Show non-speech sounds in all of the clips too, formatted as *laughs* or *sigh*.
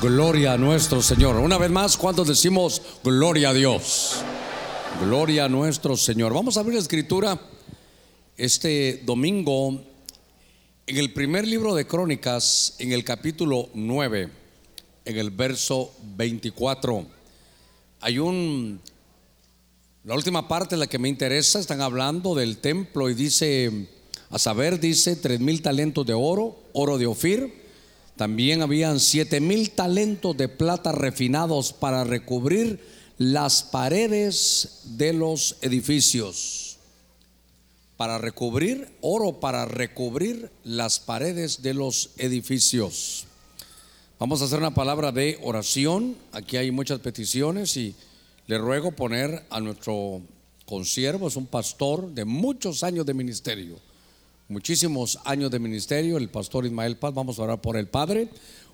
Gloria a nuestro Señor. Una vez más, cuando decimos gloria a Dios? Gloria a nuestro Señor. Vamos a abrir la escritura este domingo en el primer libro de Crónicas, en el capítulo 9, en el verso 24. Hay un... La última parte, la que me interesa, están hablando del templo y dice, a saber, dice, tres mil talentos de oro, oro de Ofir también habían siete mil talentos de plata refinados para recubrir las paredes de los edificios. Para recubrir oro, para recubrir las paredes de los edificios. Vamos a hacer una palabra de oración. Aquí hay muchas peticiones y le ruego poner a nuestro consiervo, es un pastor de muchos años de ministerio muchísimos años de ministerio, el pastor Ismael Paz. Vamos a orar por el Padre.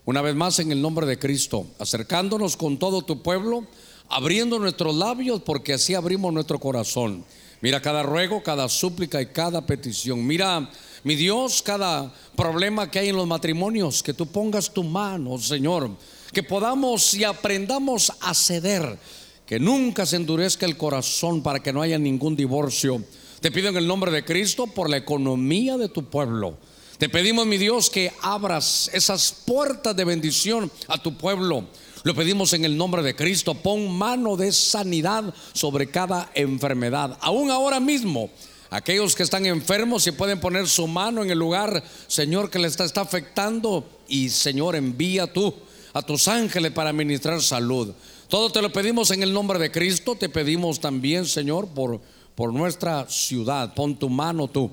Una vez más en el nombre de Cristo, acercándonos con todo tu pueblo, abriendo nuestros labios porque así abrimos nuestro corazón. Mira cada ruego, cada súplica y cada petición. Mira, mi Dios, cada problema que hay en los matrimonios, que tú pongas tu mano, Señor, que podamos y aprendamos a ceder, que nunca se endurezca el corazón para que no haya ningún divorcio te pido en el nombre de Cristo por la economía de tu pueblo. Te pedimos, mi Dios, que abras esas puertas de bendición a tu pueblo. Lo pedimos en el nombre de Cristo. Pon mano de sanidad sobre cada enfermedad. Aún ahora mismo, aquellos que están enfermos, si pueden poner su mano en el lugar, Señor, que le está, está afectando. Y Señor, envía tú a tus ángeles para ministrar salud. Todo te lo pedimos en el nombre de Cristo. Te pedimos también, Señor, por por nuestra ciudad. Pon tu mano tú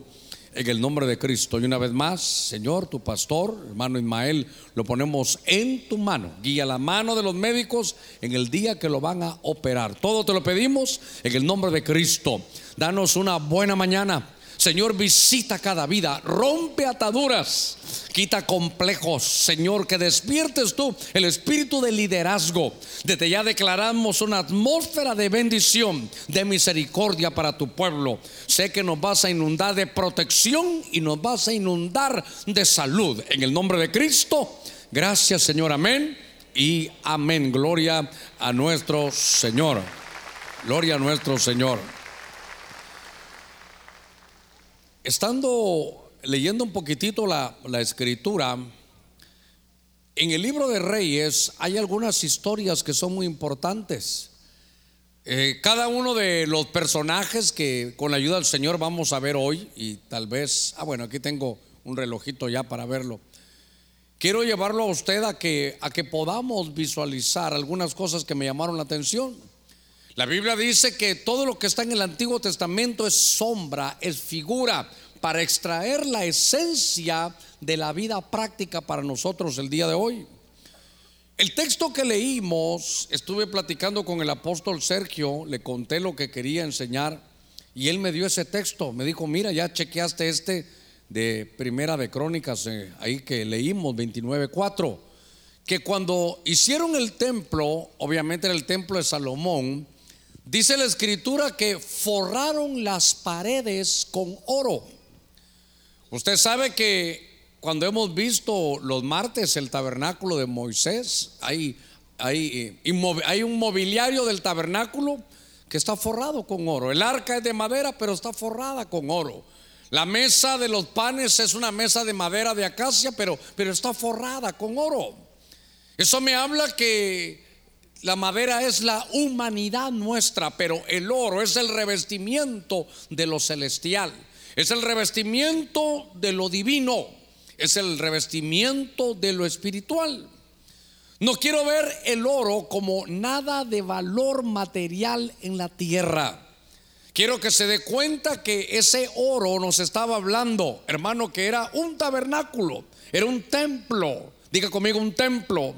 en el nombre de Cristo. Y una vez más, Señor, tu pastor, hermano Ismael, lo ponemos en tu mano. Guía la mano de los médicos en el día que lo van a operar. Todo te lo pedimos en el nombre de Cristo. Danos una buena mañana. Señor, visita cada vida, rompe ataduras, quita complejos. Señor, que despiertes tú el espíritu de liderazgo. Desde ya declaramos una atmósfera de bendición, de misericordia para tu pueblo. Sé que nos vas a inundar de protección y nos vas a inundar de salud. En el nombre de Cristo, gracias Señor, amén y amén. Gloria a nuestro Señor. Gloria a nuestro Señor. Estando leyendo un poquitito la, escritura, en el libro de Reyes hay algunas historias que son muy importantes. Eh, cada uno de los personajes que con la ayuda del Señor vamos a ver hoy, y tal vez, ah bueno, aquí tengo un relojito ya para verlo. Quiero llevarlo a usted a que, a que podamos visualizar algunas cosas que me llamaron la atención. La Biblia dice que todo lo que está en el Antiguo Testamento es sombra, es figura, para extraer la esencia de la vida práctica para nosotros el día de hoy. El texto que leímos, estuve platicando con el apóstol Sergio, le conté lo que quería enseñar y él me dio ese texto. Me dijo, mira, ya chequeaste este de Primera de Crónicas, eh, ahí que leímos 29.4, que cuando hicieron el templo, obviamente era el templo de Salomón, Dice la escritura que forraron las paredes con oro. Usted sabe que cuando hemos visto los martes el tabernáculo de Moisés, hay, hay, eh, hay un mobiliario del tabernáculo que está forrado con oro. El arca es de madera, pero está forrada con oro. La mesa de los panes es una mesa de madera de acacia, pero, pero está forrada con oro. Eso me habla que la madera es la humanidad nuestra, pero el oro es el revestimiento de lo celestial, es el revestimiento de lo divino, es el revestimiento de lo espiritual. No quiero ver el oro como nada de valor material en la tierra. Quiero que se dé cuenta que ese oro nos estaba hablando, hermano, que era un tabernáculo, era un templo. Diga conmigo un templo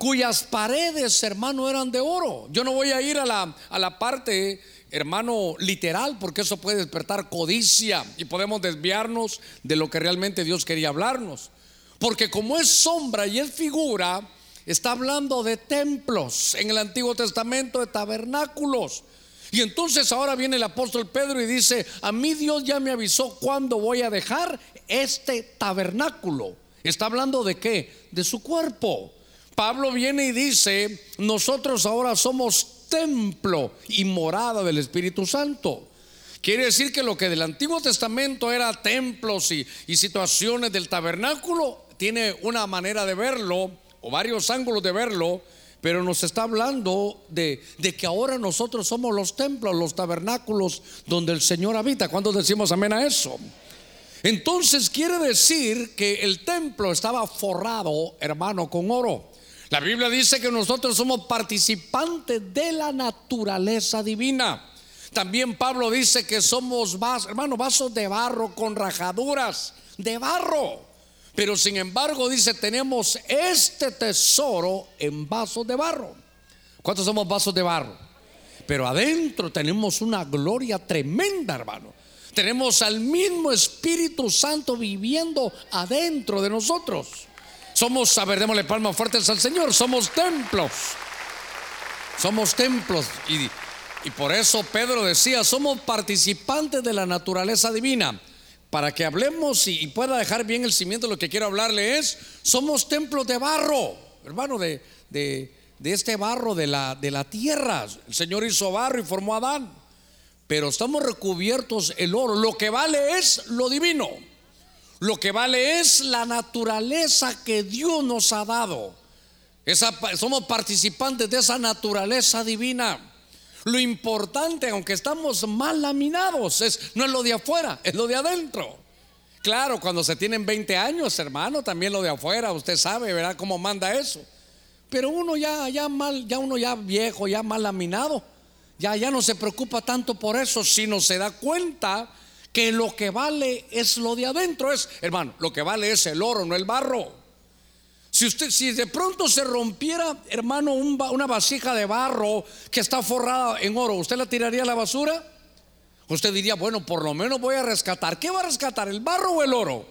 cuyas paredes, hermano, eran de oro. Yo no voy a ir a la, a la parte, hermano, literal, porque eso puede despertar codicia y podemos desviarnos de lo que realmente Dios quería hablarnos. Porque como es sombra y es figura, está hablando de templos en el Antiguo Testamento, de tabernáculos. Y entonces ahora viene el apóstol Pedro y dice, a mí Dios ya me avisó cuándo voy a dejar este tabernáculo. Está hablando de qué? De su cuerpo Pablo viene y dice, nosotros ahora somos templo y morada del Espíritu Santo. Quiere decir que lo que del Antiguo Testamento era templos y, situaciones del tabernáculo, tiene una manera de verlo o varios ángulos de verlo, pero nos está hablando de, de, que ahora nosotros somos los templos, los tabernáculos donde el Señor habita. ¿Cuándo decimos amén a eso? Entonces quiere decir que el templo estaba forrado, hermano, con oro. La Biblia dice que nosotros somos participantes de la naturaleza divina. También Pablo dice que somos vasos, hermano, vasos de barro con rajaduras de barro. Pero sin embargo dice, tenemos este tesoro en vasos de barro. ¿Cuántos somos vasos de barro? Pero adentro tenemos una gloria tremenda, hermano. Tenemos al mismo Espíritu Santo viviendo adentro de nosotros. Somos, a ver, démosle palmas fuertes al Señor, somos templos. Somos templos. Y y por eso Pedro decía, somos participantes de la naturaleza divina. Para que hablemos y pueda dejar bien el cimiento, lo que quiero hablarle es, somos templos de barro, hermano, de, de, este barro de la, de la tierra. El Señor hizo barro y formó a Adán. Pero estamos recubiertos el oro. Lo que vale es lo divino. Lo que vale es la naturaleza que Dios nos ha dado. Somos participantes de esa naturaleza divina. Lo importante, aunque estamos mal laminados, es, no es lo de afuera, es lo de adentro. Claro, cuando se tienen 20 años, hermano, también lo de afuera, usted sabe, ¿verdad? Cómo manda eso. Pero uno ya, ya mal, ya uno ya viejo, ya mal laminado, ya, ya no se preocupa tanto por eso, sino se da cuenta que lo que vale es lo de adentro. Es, hermano, lo que vale es el oro, no el barro. Si usted, si de pronto se rompiera, hermano, una vasija de barro que está forrada en oro, ¿usted la tiraría a la basura? Usted diría, bueno, por lo menos voy a rescatar. ¿Qué va a rescatar, el barro o el oro?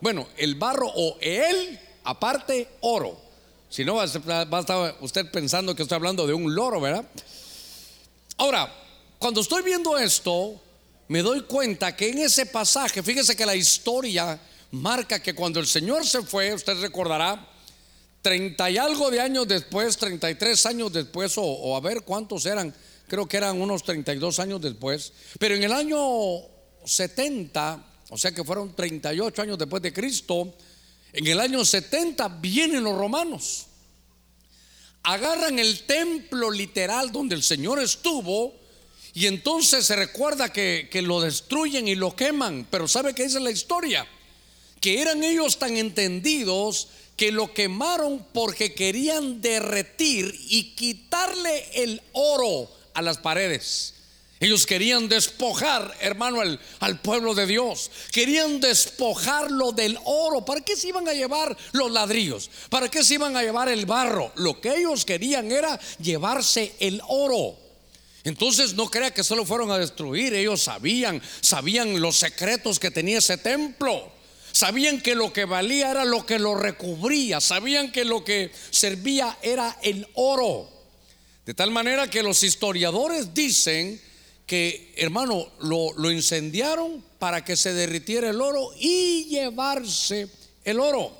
Bueno, el barro o él, aparte oro. Si no, va a estar usted pensando que estoy hablando de un loro, ¿verdad? Ahora, cuando estoy viendo esto, me doy cuenta que en ese pasaje, fíjese que la historia marca que cuando el Señor se fue, usted recordará, 30 y algo de años después, 33 años después, o, a ver cuántos eran, creo que eran unos 32 años después, pero en el año 70, o sea que fueron 38 años después de Cristo, en el año 70 vienen los romanos, agarran el templo literal donde el Señor estuvo, y entonces se recuerda que, que lo destruyen y lo queman, pero ¿sabe qué dice la historia? que eran ellos tan entendidos que lo quemaron porque querían derretir y quitarle el oro a las paredes. Ellos querían despojar, hermano, al, al, pueblo de Dios. Querían despojarlo del oro. ¿Para qué se iban a llevar los ladrillos? ¿Para qué se iban a llevar el barro? Lo que ellos querían era llevarse el oro. Entonces no crea que solo fueron a destruir. Ellos sabían, sabían los secretos que tenía ese templo. Sabían que lo que valía era lo que lo recubría. Sabían que lo que servía era el oro. De tal manera que los historiadores dicen que, hermano, lo, lo incendiaron para que se derritiera el oro y llevarse el oro.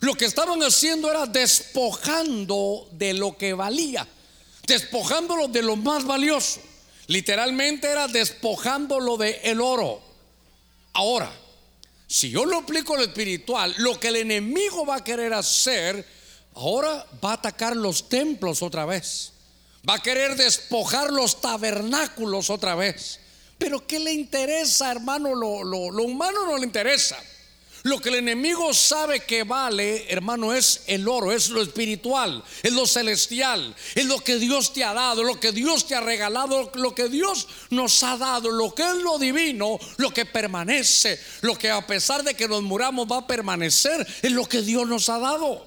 Lo que estaban haciendo era despojando de lo que valía, despojándolo de lo más valioso. Literalmente era despojándolo de el oro. Ahora, si yo lo aplico a lo espiritual, lo que el enemigo va a querer hacer, ahora va a atacar los templos otra vez. Va a querer despojar los tabernáculos otra vez. Pero ¿qué le interesa, hermano? Lo, lo humano no le interesa. Lo que el enemigo sabe que vale, hermano, es el oro, es lo espiritual, es lo celestial, es lo que Dios te ha dado, lo que Dios te ha regalado, lo que Dios nos ha dado, lo que es lo divino, lo que permanece, lo que a pesar de que nos muramos va a permanecer, es lo que Dios nos ha dado.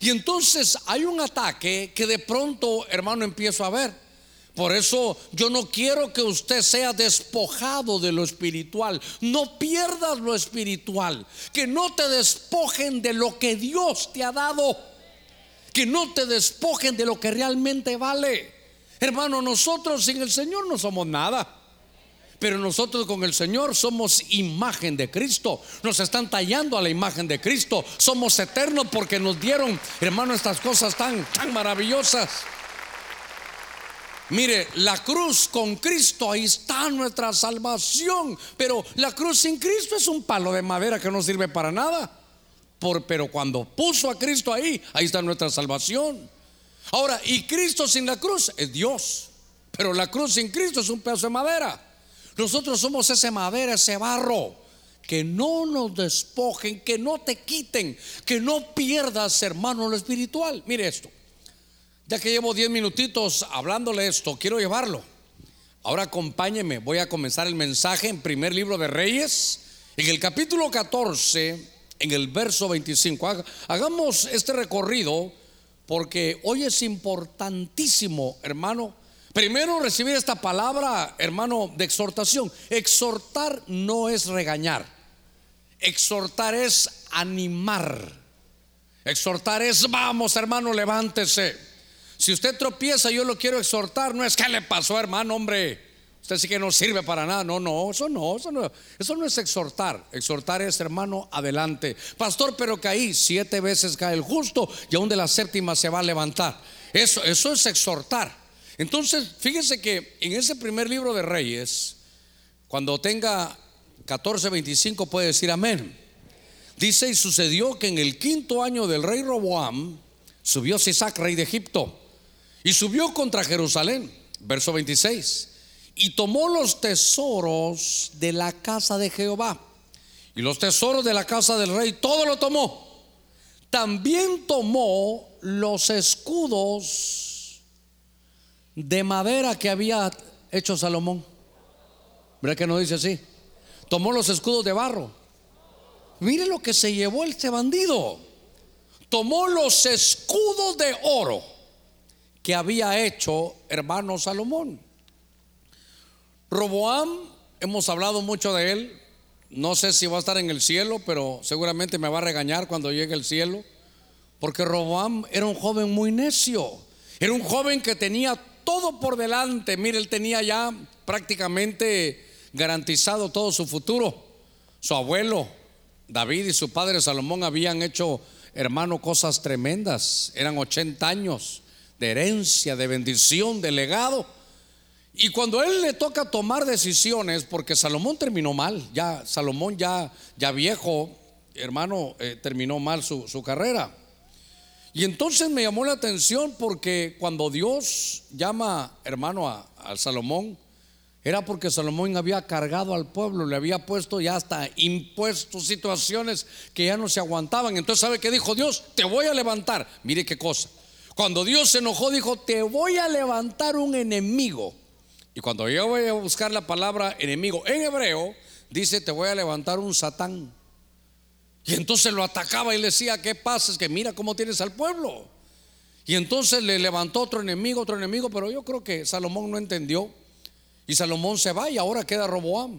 Y entonces hay un ataque que de pronto, hermano, empiezo a ver. Por eso yo no quiero que usted sea despojado de lo espiritual. No pierdas lo espiritual. Que no te despojen de lo que Dios te ha dado. Que no te despojen de lo que realmente vale. Hermano, nosotros sin el Señor no somos nada. Pero nosotros con el Señor somos imagen de Cristo. Nos están tallando a la imagen de Cristo. Somos eternos porque nos dieron, hermano, estas cosas tan, tan maravillosas. Mire, la cruz con Cristo, ahí está nuestra salvación. Pero la cruz sin Cristo es un palo de madera que no sirve para nada. Por, pero cuando puso a Cristo ahí, ahí está nuestra salvación. Ahora, y Cristo sin la cruz es Dios. Pero la cruz sin Cristo es un pedazo de madera. Nosotros somos ese madera, ese barro. Que no nos despojen, que no te quiten, que no pierdas, hermano, lo espiritual. Mire esto. Ya que llevo 10 minutitos hablándole esto, quiero llevarlo. Ahora acompáñeme, voy a comenzar el mensaje en primer libro de Reyes, en el capítulo 14, en el verso 25. Hagamos este recorrido porque hoy es importantísimo, hermano, Primero recibir esta palabra, hermano, de exhortación. Exhortar no es regañar. Exhortar es animar. Exhortar es, vamos hermano, levántese. Si usted tropieza, yo lo quiero exhortar. No es que le pasó, hermano, hombre. Usted sí que no sirve para nada. No, no, eso no, eso no. Eso no es exhortar. Exhortar es, hermano, adelante. Pastor, pero caí. Siete veces cae el justo y aún de la séptima se va a levantar. Eso, eso es exhortar. Entonces, fíjense que en ese primer libro de Reyes, cuando tenga 14:25 puede decir amén. Dice, y sucedió que en el quinto año del rey Roboam, subió Sisac, rey de Egipto, y subió contra Jerusalén, verso 26, y tomó los tesoros de la casa de Jehová, y los tesoros de la casa del rey, todo lo tomó. También tomó los escudos de madera que había hecho Salomón. ¿Verdad que no dice así? Tomó los escudos de barro. Mire lo que se llevó este bandido. Tomó los escudos de oro que había hecho hermano Salomón. Roboam, hemos hablado mucho de él. No sé si va a estar en el cielo, pero seguramente me va a regañar cuando llegue el cielo. Porque Roboam era un joven muy necio. Era un joven que tenía todo por delante. Mire, él tenía ya prácticamente garantizado todo su futuro. Su abuelo David y su padre Salomón habían hecho, hermano, cosas tremendas. Eran 80 años de herencia, de bendición, de legado. Y cuando él le toca tomar decisiones, porque Salomón terminó mal, ya Salomón ya, ya viejo, hermano, eh, terminó mal su, su carrera. Y entonces me llamó la atención porque cuando Dios llama, hermano, a, Salomón, era porque Salomón había cargado al pueblo, le había puesto ya hasta impuestos, situaciones que ya no se aguantaban. Entonces, ¿sabe qué dijo Dios? Te voy a levantar. Mire qué cosa. Cuando Dios se enojó, dijo, te voy a levantar un enemigo. Y cuando yo voy a buscar la palabra enemigo en hebreo, dice, te voy a levantar un satán. Y entonces lo atacaba y le decía, ¿qué pasa? Es que mira cómo tienes al pueblo. Y entonces le levantó otro enemigo, otro enemigo, pero yo creo que Salomón no entendió. Y Salomón se va y ahora queda Roboam.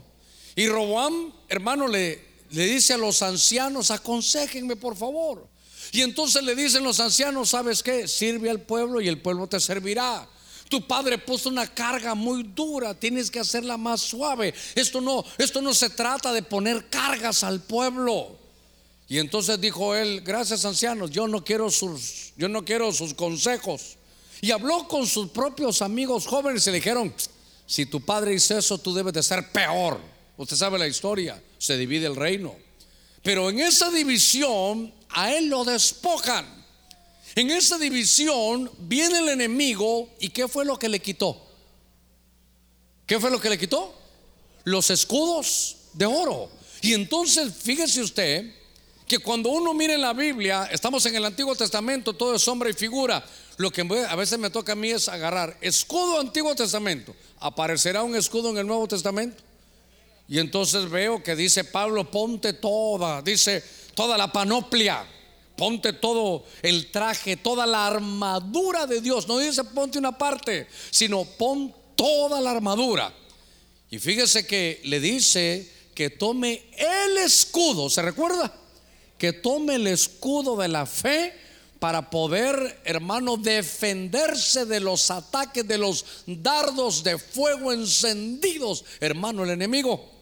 Y Roboam, hermano, le, le dice a los ancianos, aconsejenme por favor. Y entonces le dicen los ancianos, ¿sabes qué? Sirve al pueblo y el pueblo te servirá. Tu padre puso una carga muy dura, tienes que hacerla más suave. Esto no, esto no se trata de poner cargas al pueblo. Y entonces dijo él, gracias ancianos, yo no quiero sus, yo no quiero sus consejos. Y habló con sus propios amigos jóvenes y le dijeron, si tu padre hizo eso, tú debes de ser peor. Usted sabe la historia, se divide el reino. Pero en esa división a él lo despojan. En esa división viene el enemigo y ¿qué fue lo que le quitó? ¿Qué fue lo que le quitó? Los escudos de oro. Y entonces, fíjese usted, que cuando uno mira en la Biblia, estamos en el Antiguo Testamento, todo es sombra y figura. Lo que a veces me toca a mí es agarrar escudo Antiguo Testamento. ¿Aparecerá un escudo en el Nuevo Testamento? Y entonces veo que dice Pablo, ponte toda, dice toda la panoplia, ponte todo el traje, toda la armadura de Dios. No dice ponte una parte, sino pon toda la armadura. Y fíjese que le dice que tome el escudo, ¿se recuerda? que tome el escudo de la fe para poder, hermano, defenderse de los ataques, de los dardos de fuego encendidos, hermano, el enemigo.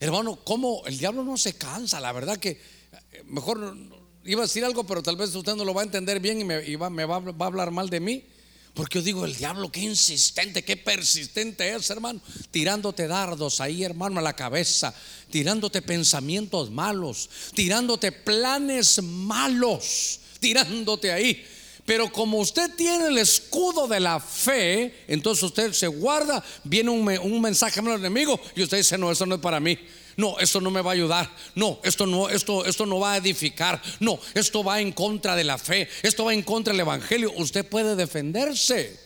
Hermano, ¿cómo el diablo no se cansa? La verdad que eh, mejor iba a decir algo, pero tal vez usted no lo va a entender bien y me, va, a hablar mal de mí. Porque yo digo, el diablo, qué insistente, qué persistente es, hermano. Tirándote dardos ahí, hermano, a la cabeza. Tirándote pensamientos malos. Tirándote planes malos. Tirándote ahí. Pero como usted tiene el escudo de la fe, entonces usted se guarda, viene un, mensaje al enemigo y usted dice, no, eso no es para mí. No, esto no me va a ayudar. No, esto no, esto, esto no va a edificar. No, esto va en contra de la fe. Esto va en contra del evangelio. Usted puede defenderse.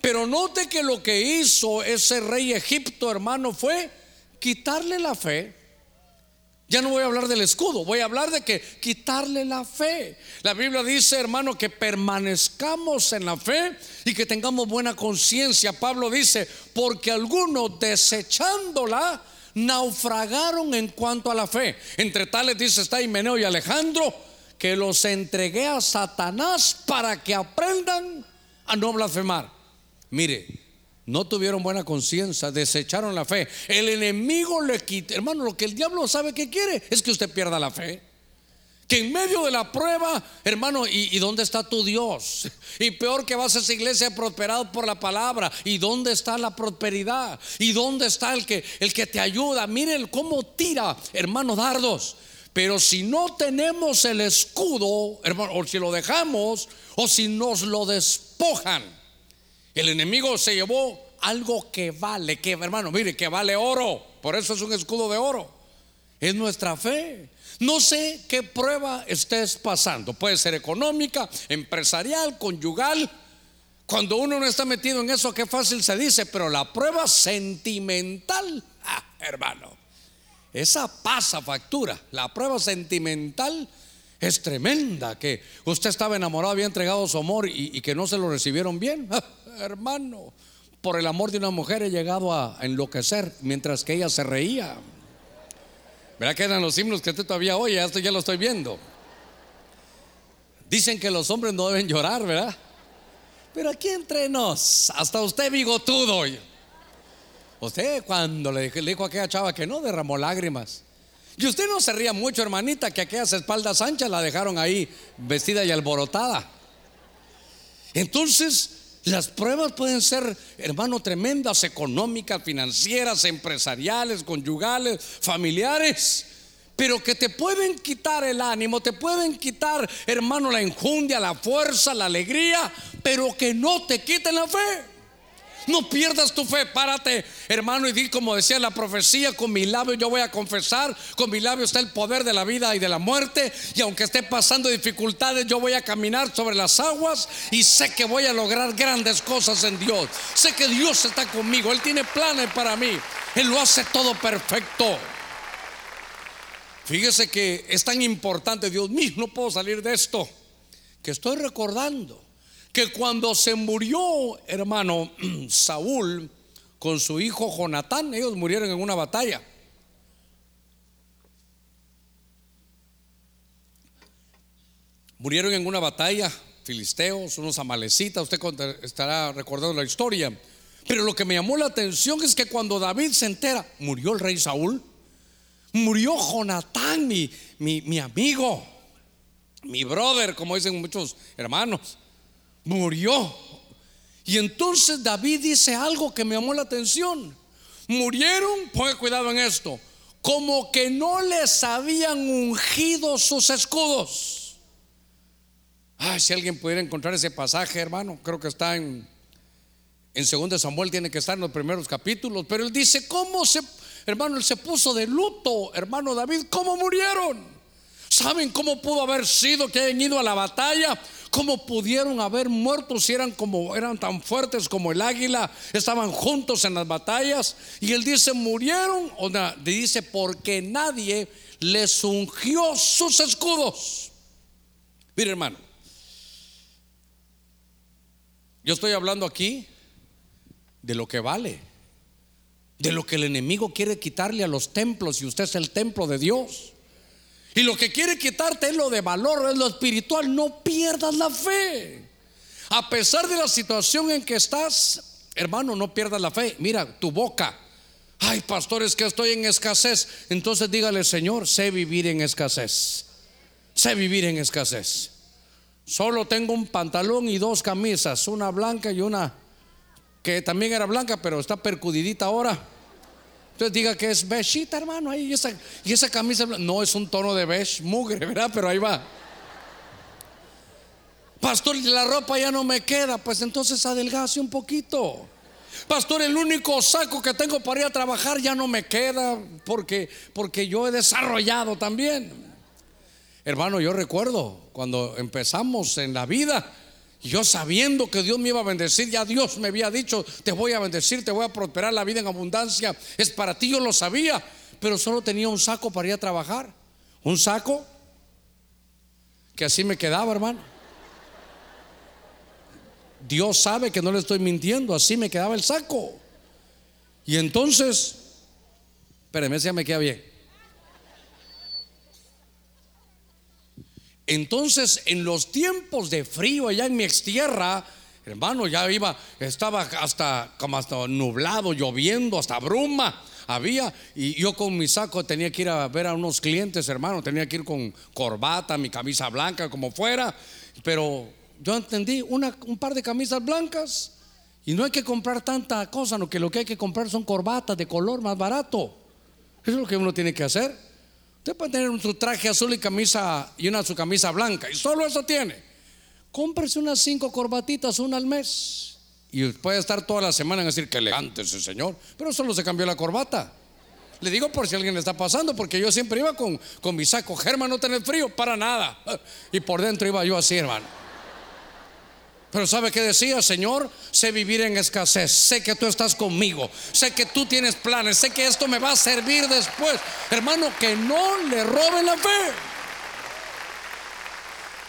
Pero note que lo que hizo ese rey Egipto, hermano, fue quitarle la fe ya no voy a hablar del escudo, voy a hablar de que quitarle la fe. La Biblia dice, hermano, que permanezcamos en la fe y que tengamos buena conciencia. Pablo dice, porque algunos desechándola naufragaron en cuanto a la fe. Entre tales dice está Himeneo y Alejandro, que los entregué a Satanás para que aprendan a no blasfemar. Mire, no tuvieron buena conciencia, desecharon la fe. El enemigo le quita, hermano, lo que el diablo sabe que quiere es que usted pierda la fe. Que en medio de la prueba, hermano, ¿y, dónde está tu Dios? Y peor que vas a esa iglesia prosperado por la palabra. ¿Y dónde está la prosperidad? ¿Y dónde está el que, el que te ayuda? Miren cómo tira, hermano, dardos. Pero si no tenemos el escudo, hermano, o si lo dejamos, o si nos lo despojan, el enemigo se llevó algo que vale, que hermano, mire, que vale oro. Por eso es un escudo de oro. Es nuestra fe. No sé qué prueba estés pasando. Puede ser económica, empresarial, conyugal. Cuando uno no está metido en eso, qué fácil se dice, pero la prueba sentimental, ah, hermano, esa pasa factura. La prueba sentimental es tremenda. Que usted estaba enamorado, había entregado su amor y, que no se lo recibieron bien. *laughs* Ah, hermano, por el amor de una mujer he llegado a enloquecer mientras que ella se reía. ¿Verdad que eran los himnos que usted todavía oye? Esto ya lo estoy viendo. Dicen que los hombres no deben llorar, ¿verdad? Pero aquí entre nos, hasta usted bigotudo. Usted cuando le dijo, a aquella chava que no, derramó lágrimas. Y usted no se ría mucho, hermanita, que aquellas espaldas anchas la dejaron ahí vestida y alborotada. Entonces, las pruebas pueden ser, hermano, tremendas, económicas, financieras, empresariales, conyugales, familiares, pero que te pueden quitar el ánimo, te pueden quitar, hermano, la enjundia, la fuerza, la alegría, pero que no te quiten la fe. No pierdas tu fe, párate, hermano, y di como decía la profecía, con mi labio yo voy a confesar, con mi labio está el poder de la vida y de la muerte, y aunque esté pasando dificultades, yo voy a caminar sobre las aguas y sé que voy a lograr grandes cosas en Dios. Sé que Dios está conmigo, Él tiene planes para mí, Él lo hace todo perfecto. Fíjese que es tan importante, Dios mío, no puedo salir de esto, que estoy recordando que cuando se murió, hermano, *clears throat* Saúl con su hijo Jonatán, ellos murieron en una batalla. Murieron en una batalla, filisteos, unos amalecitas, usted estará recordando la historia. Pero lo que me llamó la atención es que cuando David se entera, murió el rey Saúl, murió Jonatán, mi, mi, mi amigo, mi brother, como dicen muchos hermanos murió. Y entonces David dice algo que me llamó la atención. Murieron, ponga cuidado en esto, como que no les habían ungido sus escudos. Ay, si alguien pudiera encontrar ese pasaje, hermano, creo que está en en 2 Samuel tiene que estar en los primeros capítulos, pero él dice, ¿cómo se, hermano, él se puso de luto, hermano David, cómo murieron? ¿Saben cómo pudo haber sido que hayan ido a la batalla? ¿Cómo pudieron haber muerto si eran como eran tan fuertes como el águila? Estaban juntos en las batallas y él dice, "Murieron", o dice, "porque nadie les ungió sus escudos." Mire, hermano. Yo estoy hablando aquí de lo que vale, de lo que el enemigo quiere quitarle a los templos y usted es el templo de Dios. Y lo que quiere quitarte es lo de valor, es lo espiritual. No pierdas la fe. A pesar de la situación en que estás, hermano, no pierdas la fe. Mira, tu boca. Ay, pastores, que estoy en escasez. Entonces dígale, Señor, sé vivir en escasez. Sé vivir en escasez. Solo tengo un pantalón y dos camisas, una blanca y una que también era blanca, pero está percudidita ahora. Entonces diga que es beshita, hermano, ahí y esa, y esa camisa no es un tono de beige, mugre, ¿verdad? Pero ahí va. Pastor, la ropa ya no me queda, pues entonces adelgace un poquito. Pastor, el único saco que tengo para ir a trabajar ya no me queda porque porque yo he desarrollado también. Hermano, yo recuerdo cuando empezamos en la vida, yo sabiendo que Dios me iba a bendecir, ya Dios me había dicho, te voy a bendecir, te voy a prosperar la vida en abundancia. Es para ti, yo lo sabía, pero solo tenía un saco para ir a trabajar. Un saco que así me quedaba, hermano. Dios sabe que no le estoy mintiendo, así me quedaba el saco. Y entonces, espérame, ya me queda bien. Entonces, en los tiempos de frío allá en mi extierra, hermano, ya iba, estaba hasta como hasta nublado, lloviendo, hasta bruma había. Y yo con mi saco tenía que ir a ver a unos clientes, hermano, tenía que ir con corbata, mi camisa blanca, como fuera. Pero yo entendí un par de camisas blancas y no hay que comprar tanta cosa, no que lo que hay que comprar son corbatas de color más barato. Eso es lo que uno tiene que hacer. Usted puede tener su traje azul y camisa y una su camisa blanca y solo eso tiene. Cómprese unas cinco corbatitas, una al mes. Y puede estar toda la semana en decir que elegante ese señor, pero solo se cambió la corbata. Le digo por si alguien le está pasando, porque yo siempre iba con, con mi saco, Germán, no tener frío, para nada. Y por dentro iba yo así, hermano. Pero ¿sabe qué decía, Señor? Sé vivir en escasez. Sé que tú estás conmigo. Sé que tú tienes planes. Sé que esto me va a servir después. Hermano, que no le roben la fe.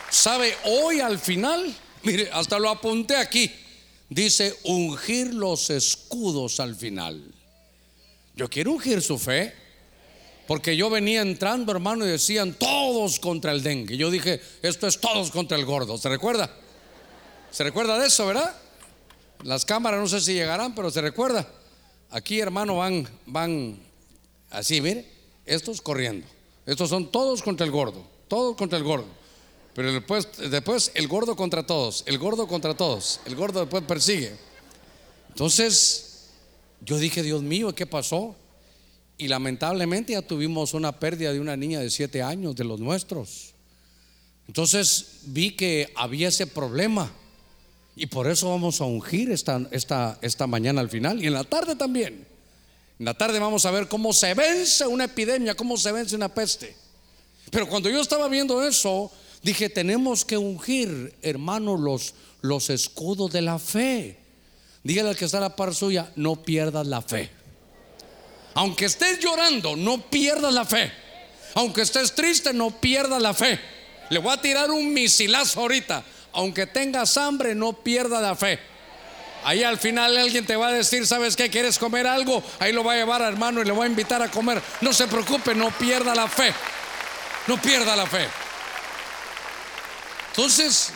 ¿Sabe? Hoy al final, *laughs* mire, hasta lo apunté aquí. Dice ungir los escudos al final. Yo quiero ungir su fe. Porque yo venía entrando, hermano, y decían todos contra el dengue. Yo dije, esto es todos contra el gordo. ¿Se recuerda? ¿Se recuerda de eso, verdad? Las cámaras no sé si llegarán, pero se recuerda. Aquí, hermano, van, van así, mire, estos corriendo. Estos son todos contra el gordo, todos contra el gordo. Pero después, después el gordo contra todos, el gordo contra todos, el gordo después persigue. Entonces, yo dije, Dios mío, ¿qué pasó? Y lamentablemente ya tuvimos una pérdida de una niña de siete años, de los nuestros. Entonces vi que había ese problema. Y por eso vamos a ungir esta, esta, esta mañana al final y en la tarde también. En la tarde vamos a ver cómo se vence una epidemia, cómo se vence una peste. Pero cuando yo estaba viendo eso, dije, tenemos que ungir, hermanos, los, los escudos de la fe. Dígale al que está a la par suya, no pierdas la fe. Aunque estés llorando, no pierdas la fe. Aunque estés triste, no pierdas la fe. Le voy a tirar un misilazo ahorita aunque tengas hambre, no pierda la fe. Ahí al final alguien te va a decir, ¿sabes qué? ¿Quieres comer algo? Ahí lo va a llevar hermano y le va a invitar a comer. No se preocupe, no pierda la fe. No pierda la fe. Entonces,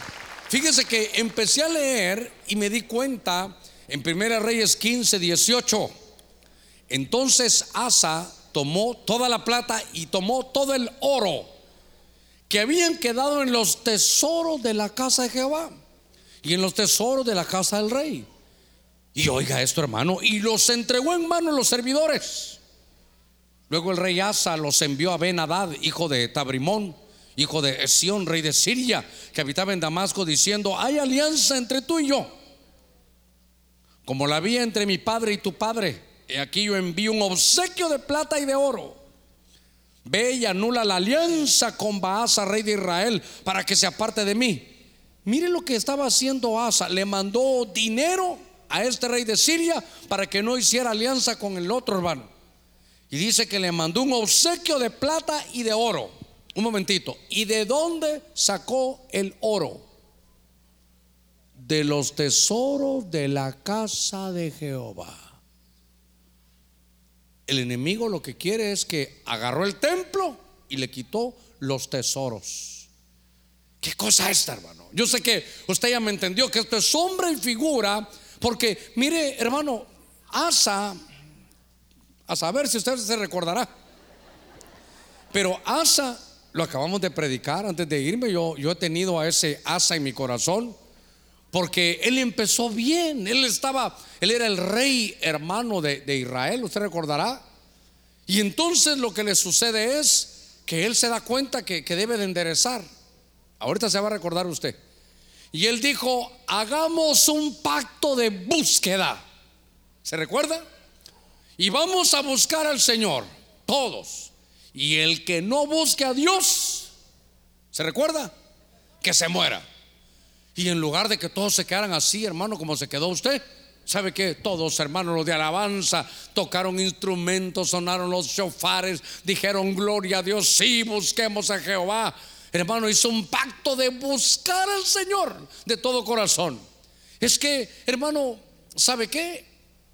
fíjese que empecé a leer y me di cuenta en Primera Reyes 15, 18. Entonces Asa tomó toda la plata y tomó todo el oro que habían quedado en los tesoros de la casa de Jehová y en los tesoros de la casa del rey. Y oiga esto, hermano, y los entregó en manos los servidores. Luego el rey Asa los envió a Ben Hadad, hijo de Tabrimón, hijo de Esión, rey de Siria, que habitaba en Damasco, diciendo: Hay alianza entre tú y yo, como la había entre mi padre y tu padre. Y aquí yo envío un obsequio de plata y de oro Ve y anula la alianza con Baasa, rey de Israel, para que se aparte de mí. Mire lo que estaba haciendo Asa. Le mandó dinero a este rey de Siria para que no hiciera alianza con el otro hermano. Y dice que le mandó un obsequio de plata y de oro. Un momentito. ¿Y de dónde sacó el oro? De los tesoros de la casa de Jehová. El enemigo lo que quiere es que agarró el templo y le quitó los tesoros. ¿Qué cosa es esta, hermano? Yo sé que usted ya me entendió que esto es sombra y figura, porque mire, hermano, Asa, a saber si usted se recordará, pero Asa, lo acabamos de predicar antes de irme, yo, yo he tenido a ese Asa en mi corazón, porque él empezó bien, él estaba, él era el rey hermano de, de Israel, usted recordará. Y entonces lo que le sucede es que él se da cuenta que, que debe de enderezar. Ahorita se va a recordar usted. Y él dijo, hagamos un pacto de búsqueda. ¿Se recuerda? Y vamos a buscar al Señor, todos. Y el que no busque a Dios, ¿se recuerda? Que se muera. Y en lugar de que todos se quedaran así, hermano, como se quedó usted, ¿sabe que Todos, hermanos, los de alabanza, tocaron instrumentos, sonaron los shofares, dijeron gloria a Dios, sí, busquemos a Jehová. Hermano, hizo un pacto de buscar al Señor de todo corazón. Es que, hermano, ¿sabe qué?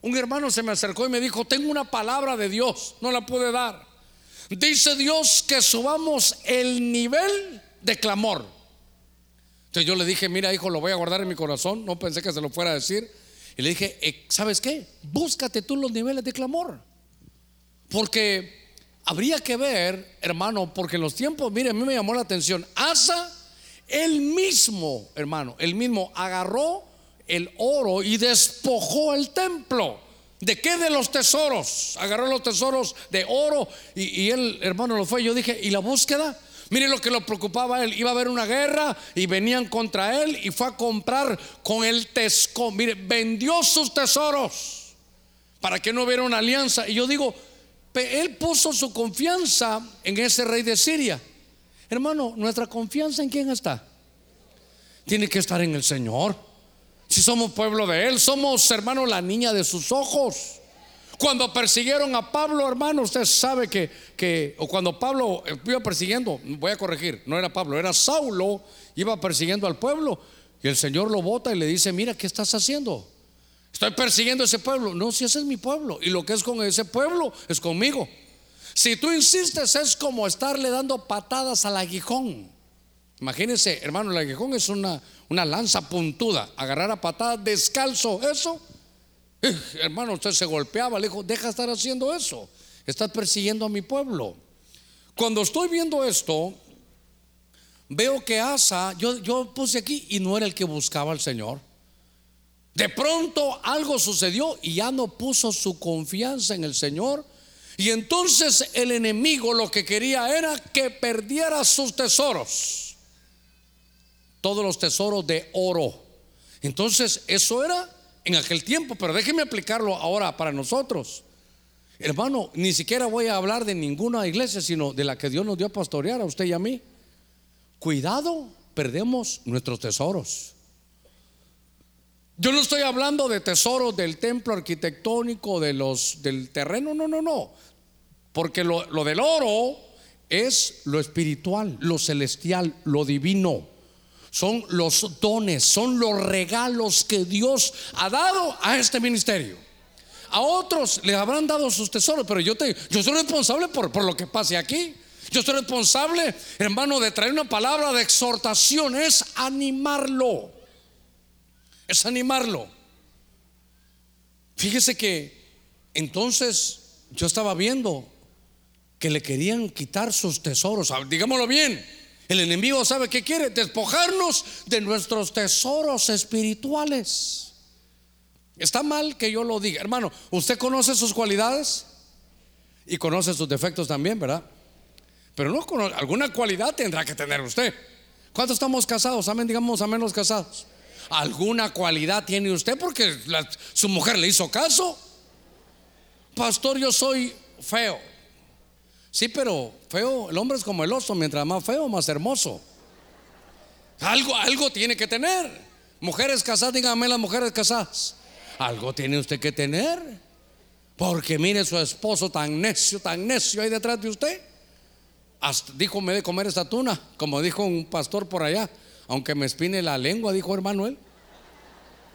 Un hermano se me acercó y me dijo, tengo una palabra de Dios, no la pude dar. Dice Dios que subamos el nivel de clamor. Yo le dije, mira hijo, lo voy a guardar en mi corazón, no pensé que se lo fuera a decir. Y le dije, eh, ¿sabes qué? Búscate tú los niveles de clamor. Porque habría que ver, hermano, porque en los tiempos, mire, a mí me llamó la atención, Asa, él mismo, hermano, él mismo agarró el oro y despojó el templo. ¿De qué? De los tesoros. Agarró los tesoros de oro y, y él, hermano, lo fue. Yo dije, ¿y la búsqueda? Mire lo que lo preocupaba a él. Iba a haber una guerra y venían contra él y fue a comprar con el tesco. Mire, vendió sus tesoros para que no hubiera una alianza. Y yo digo, él puso su confianza en ese rey de Siria. Hermano, nuestra confianza en quién está? Tiene que estar en el Señor. Si somos pueblo de Él, somos hermano la niña de sus ojos. Cuando persiguieron a Pablo, hermano, usted sabe que, que, o cuando Pablo iba persiguiendo, voy a corregir, no era Pablo, era Saulo, iba persiguiendo al pueblo. Y el Señor lo bota y le dice, mira, ¿qué estás haciendo? Estoy persiguiendo ese pueblo. No, si ese es mi pueblo. Y lo que es con ese pueblo es conmigo. Si tú insistes es como estarle dando patadas al aguijón. Imagínense, hermano, el aguijón es una, una lanza puntuda. Agarrar a patadas descalzo, eso. Hermano, usted se golpeaba, le dijo, deja estar haciendo eso. Estás persiguiendo a mi pueblo. Cuando estoy viendo esto, veo que Asa, yo, yo puse aquí y no era el que buscaba al Señor. De pronto algo sucedió y ya no puso su confianza en el Señor. Y entonces el enemigo lo que quería era que perdiera sus tesoros. Todos los tesoros de oro. Entonces eso era en aquel tiempo, pero déjeme aplicarlo ahora para nosotros. Hermano, ni siquiera voy a hablar de ninguna iglesia, sino de la que Dios nos dio a pastorear a usted y a mí. Cuidado, perdemos nuestros tesoros. Yo no estoy hablando de tesoros del templo arquitectónico, de los del terreno, no, no, no. Porque lo, lo del oro es lo espiritual, lo celestial, lo divino. Son los dones, son los regalos que Dios ha dado a este ministerio. A otros le habrán dado sus tesoros, pero yo, te, yo soy responsable por, por lo que pase aquí. Yo soy responsable, hermano, de traer una palabra de exhortación, es animarlo es animarlo. Fíjese que entonces yo estaba viendo que le querían quitar sus tesoros. Ah, digámoslo bien, el enemigo sabe que quiere despojarnos de nuestros tesoros espirituales. Está mal que yo lo diga, hermano. ¿Usted conoce sus cualidades? Y conoce sus defectos también, ¿verdad? Pero no conoce, alguna cualidad tendrá que tener usted. ¿Cuántos estamos casados? Amén, digamos, a menos casados alguna cualidad tiene usted porque su mujer le hizo caso. Pastor, yo soy feo. Sí, pero feo, el hombre es como el oso, mientras más feo, más hermoso. Algo, algo tiene que tener. Mujeres casadas, díganme las mujeres casadas. Algo tiene usted que tener. Porque mire su esposo tan necio, tan necio ahí detrás de usted. dijo, me de comer esta tuna, como dijo un pastor por allá aunque me espine la lengua, dijo hermano él.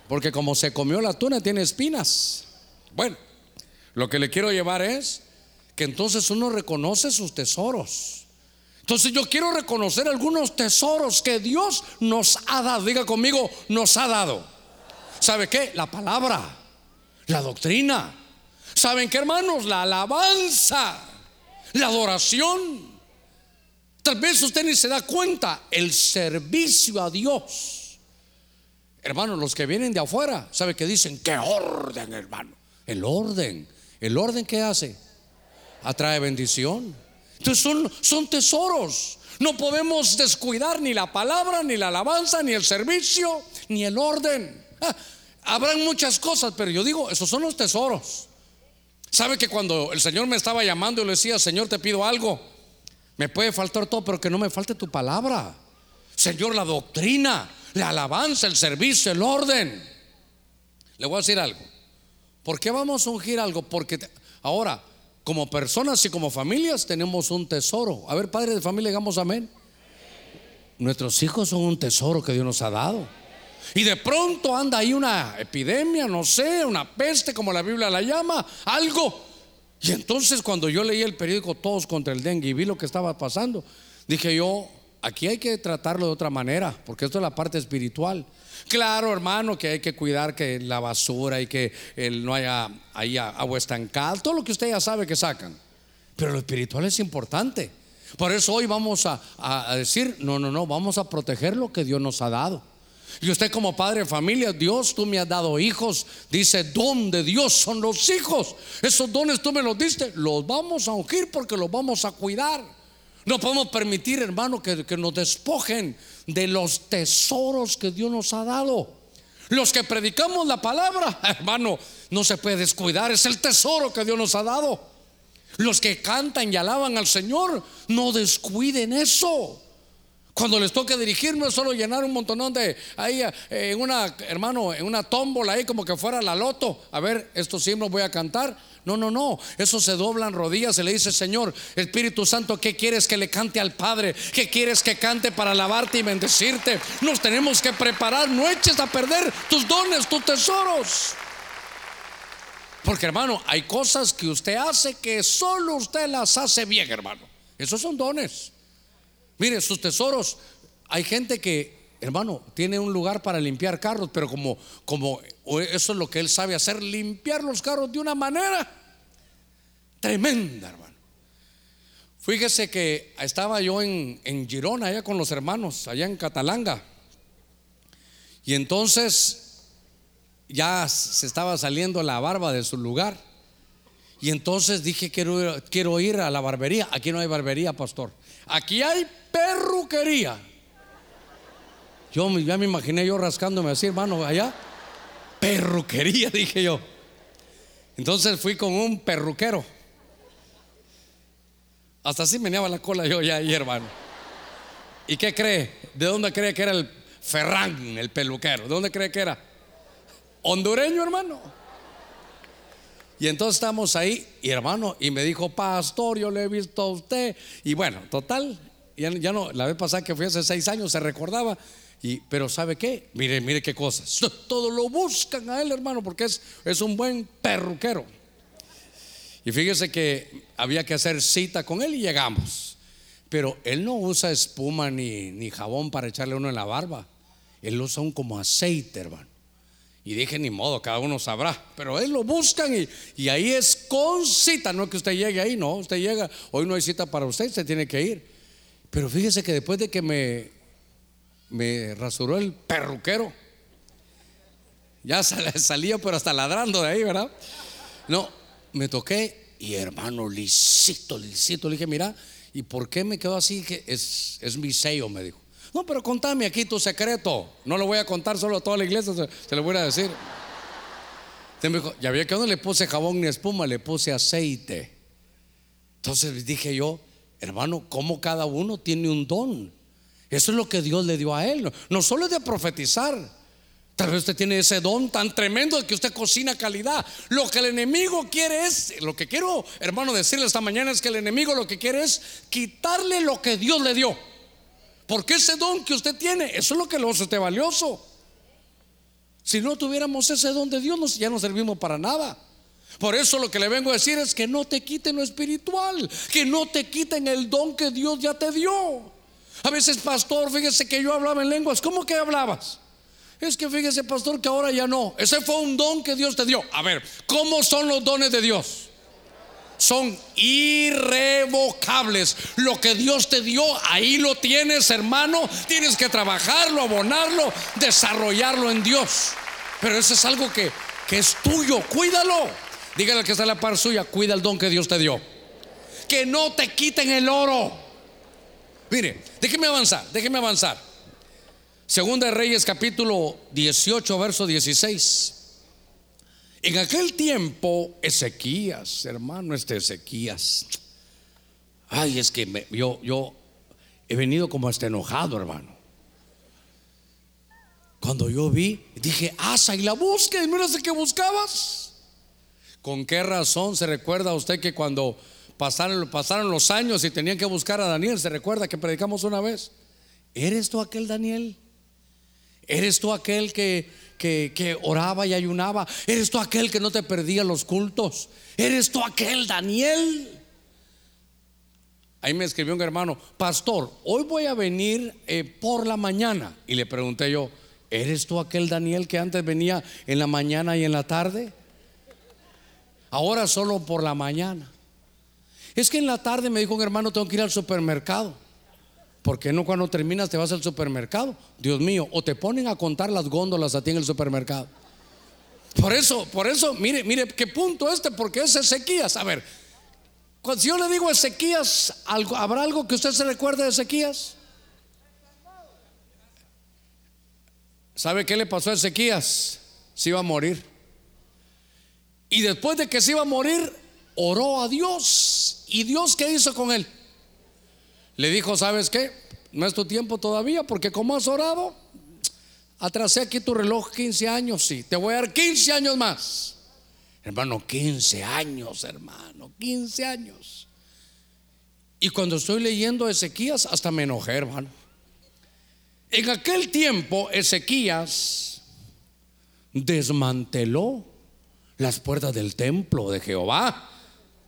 Porque como se comió la tuna, tiene espinas. Bueno, lo que le quiero llevar es que entonces uno reconoce sus tesoros. Entonces yo quiero reconocer algunos tesoros que Dios nos ha dado. Diga conmigo, nos ha dado. ¿Sabe qué? La palabra, la doctrina. ¿Saben qué, hermanos? La alabanza, la adoración. Tal vez usted ni se da cuenta, el servicio a Dios. Hermanos, los que vienen de afuera, ¿sabe qué dicen? ¡Qué orden, hermano! El orden. ¿El orden qué hace? Atrae bendición. Entonces son, son tesoros. No podemos descuidar ni la palabra, ni la alabanza, ni el servicio, ni el orden. Ah, habrán muchas cosas, pero yo digo, esos son los tesoros. ¿Sabe que cuando el Señor me estaba llamando y le decía, Señor, te pido algo? Me puede faltar todo, pero que no me falte tu palabra. Señor, la doctrina, la alabanza, el servicio, el orden. Le voy a decir algo. ¿Por qué vamos a ungir algo? Porque ahora, como personas y como familias, tenemos un tesoro. A ver, padre de familia, digamos amén. Nuestros hijos son un tesoro que Dios nos ha dado. Y de pronto anda ahí una epidemia, no sé, una peste, como la Biblia la llama, algo. Y entonces cuando yo leí el periódico Todos contra el dengue y vi lo que estaba pasando, dije yo, aquí hay que tratarlo de otra manera, porque esto es la parte espiritual. Claro, hermano, que hay que cuidar que la basura y que no haya ahí agua estancada, todo lo que usted ya sabe que sacan. Pero lo espiritual es importante. Por eso hoy vamos a, decir, no, no, no, vamos a proteger lo que Dios nos ha dado. Y usted como padre de familia, Dios, tú me has dado hijos. Dice, don de Dios son los hijos. Esos dones tú me los diste. Los vamos a ungir porque los vamos a cuidar. No podemos permitir, hermano, que, que nos despojen de los tesoros que Dios nos ha dado. Los que predicamos la palabra, *laughs* hermano, no se puede descuidar. Es el tesoro que Dios nos ha dado. Los que cantan y alaban al Señor, no descuiden eso. Cuando les toque dirigirme, solo llenar un montonón de ahí eh, en una, hermano, en una tómbola ahí como que fuera la loto. A ver, estos himnos voy a cantar. No, no, no. Eso se doblan rodillas. Se le dice, Señor, Espíritu Santo, ¿qué quieres que le cante al Padre? ¿Qué quieres que cante para alabarte y bendecirte? Nos tenemos que preparar. No eches a perder tus dones, tus tesoros. Porque, hermano, hay cosas que usted hace que solo usted las hace bien, hermano. Esos son dones. Mire, sus tesoros, hay gente que, hermano, tiene un lugar para limpiar carros, pero como, como eso es lo que él sabe hacer, limpiar los carros de una manera tremenda, hermano. Fíjese que estaba yo en, en Girona, allá con los hermanos, allá en Catalanga. Y entonces ya se estaba saliendo la barba de su lugar. Y entonces dije, quiero, quiero ir a la barbería. Aquí no hay barbería, pastor. Aquí hay perruquería. Yo ya me imaginé yo rascándome así, hermano, allá. Perruquería, *laughs* dije yo. Entonces fui con un perruquero. Hasta así meneaba la cola yo ya ahí, hermano. ¿Y qué cree? ¿De dónde cree que era el Ferran, el peluquero? ¿De dónde cree que era? Hondureño, hermano. Y entonces estamos ahí, hermano, y me dijo, pastor, yo le he visto a usted. Y bueno, total, ya, no, la vez pasada que fui hace seis años se recordaba. Y, pero ¿sabe qué? Mire, mire qué cosas. *laughs* Todo lo buscan a él, hermano, porque es, es un buen perruquero. Y fíjese que había que hacer cita con él y llegamos. Pero él no usa espuma ni, ni jabón para echarle uno en la barba. Él usa un como aceite, hermano. Y dije, ni modo, cada uno sabrá. Pero él lo buscan y, y ahí es con cita. No es que usted llegue ahí, no. Usted llega, hoy no hay cita para usted, se tiene que ir. Pero fíjese que después de que me, me rasuró el perruquero, ya *laughs* salía, pero hasta ladrando de ahí, ¿verdad? No, me toqué y hermano, lisito, lisito. Le dije, mira, ¿y por qué me quedó así? Que es, es mi sello, me dijo. No, pero contame aquí tu secreto. No lo voy a contar solo a toda la iglesia, se, lo voy a decir. me dijo, ya había que no le puse jabón ni espuma, le puse aceite. Entonces dije yo, Hermano, como cada uno tiene un don. Eso es lo que Dios le dio a él. No, solo es de profetizar. Tal vez usted tiene ese don tan tremendo de que usted cocina calidad. Lo que el enemigo quiere es, lo que quiero, hermano, decirle esta mañana es que el enemigo lo que quiere es quitarle lo que Dios le dio. Porque ese don que usted tiene, eso es lo que lo hace usted valioso. Si no tuviéramos ese don de Dios, ya no servimos para nada. Por eso lo que le vengo a decir es que no te quiten lo espiritual, que no te quiten el don que Dios ya te dio. A veces, pastor, fíjese que yo hablaba en lenguas. ¿Cómo que hablabas? Es que fíjese, pastor, que ahora ya no. Ese fue un don que Dios te dio. A ver, ¿cómo son los dones de Dios? Son irrevocables. Lo que Dios te dio, ahí lo tienes, hermano. Tienes que trabajarlo, abonarlo, desarrollarlo en Dios. Pero eso es algo que, que es tuyo. Cuídalo. Dígale al que está en la par suya, cuida el don que Dios te dio. Que no te quiten el oro. Mire, déjeme avanzar, déjeme avanzar. Segunda de Reyes capítulo 18, verso 16. En aquel tiempo, Ezequías, hermano, este Ezequías. Ay, es que yo, yo he venido como hasta enojado, hermano. Cuando yo vi, dije, asa y la busca, y mira que buscabas. ¿Con qué razón se recuerda usted que cuando pasaron, los años y tenían que buscar a Daniel, se recuerda que predicamos una vez? ¿Eres tú aquel Daniel? ¿Eres tú aquel que, que, que, oraba y ayunaba? ¿Eres tú aquel que no te perdía los cultos? ¿Eres tú aquel Daniel? Ahí me escribió un hermano, pastor, hoy voy a venir eh, por la mañana. Y le pregunté yo, ¿eres tú aquel Daniel que antes venía en la mañana y en la tarde? Ahora solo por la mañana. Es que en la tarde me dijo un hermano, tengo que ir al supermercado. ¿Por qué no cuando terminas te vas al supermercado? Dios mío, o te ponen a contar las góndolas a ti en el supermercado. Por eso, por eso, mire, mire qué punto este, porque es Ezequías. A ver, si yo le digo Ezequías, ¿habrá algo que usted se recuerde de Ezequías? ¿Sabe qué le pasó a Ezequías? Se iba a morir. Y después de que se iba a morir, oró a Dios. ¿Y Dios qué hizo con él? Le dijo, ¿sabes qué? No es tu tiempo todavía porque como has orado, atrasé aquí tu reloj 15 años, sí, te voy a dar 15 años más. Hermano, 15 años, hermano, 15 años. Y cuando estoy leyendo Ezequías, hasta me enojé, hermano. En aquel tiempo, Ezequías desmanteló las puertas del templo de Jehová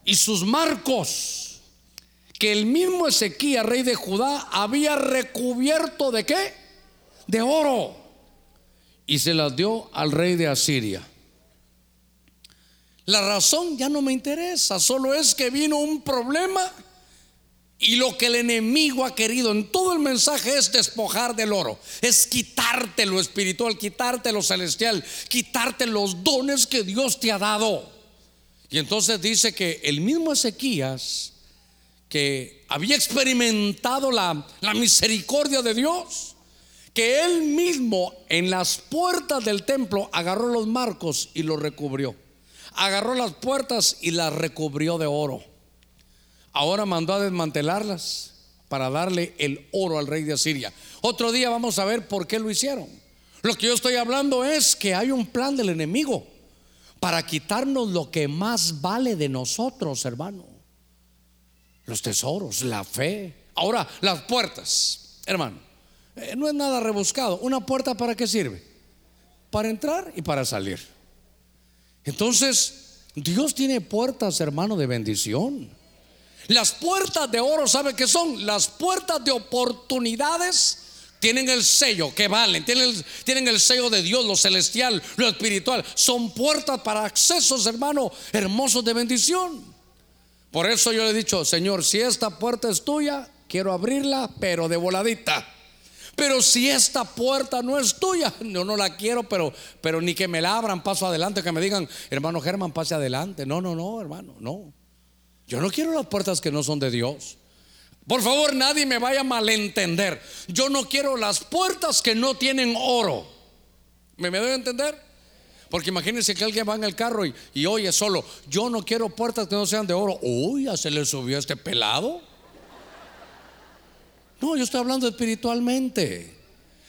y sus marcos que el mismo Ezequías, rey de Judá, había recubierto de qué? De oro. Y se las dio al rey de Asiria. La razón ya no me interesa, solo es que vino un problema y lo que el enemigo ha querido en todo el mensaje es despojar del oro, es quitarte lo espiritual, quitarte lo celestial, quitarte los dones que Dios te ha dado. Y entonces dice que el mismo Ezequías, que había experimentado la, la misericordia de Dios, que él mismo en las puertas del templo agarró los marcos y los recubrió. Agarró las puertas y las recubrió de oro. Ahora mandó a desmantelarlas para darle el oro al rey de Asiria. Otro día vamos a ver por qué lo hicieron. Lo que yo estoy hablando es que hay un plan del enemigo para quitarnos lo que más vale de nosotros, hermano. Los tesoros, la fe. Ahora, las puertas, hermano. Eh, no es nada rebuscado. ¿Una puerta para qué sirve? Para entrar y para salir. Entonces, Dios tiene puertas, hermano, de bendición. Las puertas de oro, ¿sabe qué son? Las puertas de oportunidades tienen el sello que valen, tienen el, tienen el sello de Dios, lo celestial, lo espiritual. Son puertas para accesos, hermano, hermosos de bendición. Por eso yo le he dicho, Señor, si esta puerta es tuya, quiero abrirla, pero de voladita. Pero si esta puerta no es tuya, *laughs* yo no la quiero, pero, pero ni que me la abran, paso adelante, que me digan, hermano Germán, pase adelante. No, no, no, hermano, no. Yo no quiero las puertas que no son de Dios. Por favor, nadie me vaya a malentender. Yo no quiero las puertas que no tienen oro. ¿Me, me a entender? Porque imagínense que alguien va en el carro y, y, oye solo, yo no quiero puertas que no sean de oro. Uy, ya se le subió este pelado. No, yo estoy hablando espiritualmente.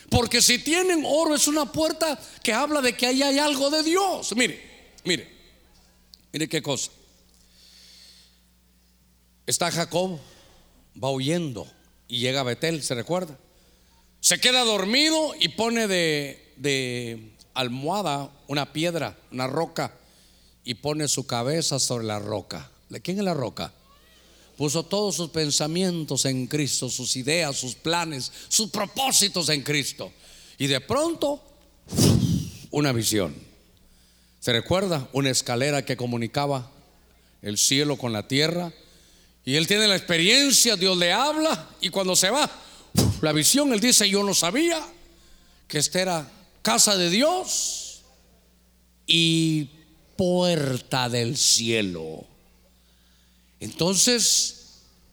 Porque si tienen oro es una puerta que habla de que ahí hay algo de Dios. Mire, mire, mire qué cosa. Está Jacob, va huyendo y llega a Betel, ¿se recuerda? Se queda dormido y pone de, de almohada una piedra, una roca, y pone su cabeza sobre la roca. ¿De quién es la roca? Puso todos sus pensamientos en Cristo, sus ideas, sus planes, sus propósitos en Cristo. Y de pronto, una visión. ¿Se recuerda? Una escalera que comunicaba el cielo con la tierra. Y él tiene la experiencia, Dios le habla y cuando se va, la visión, él dice, yo no sabía que esta era casa de Dios y puerta del cielo. Entonces,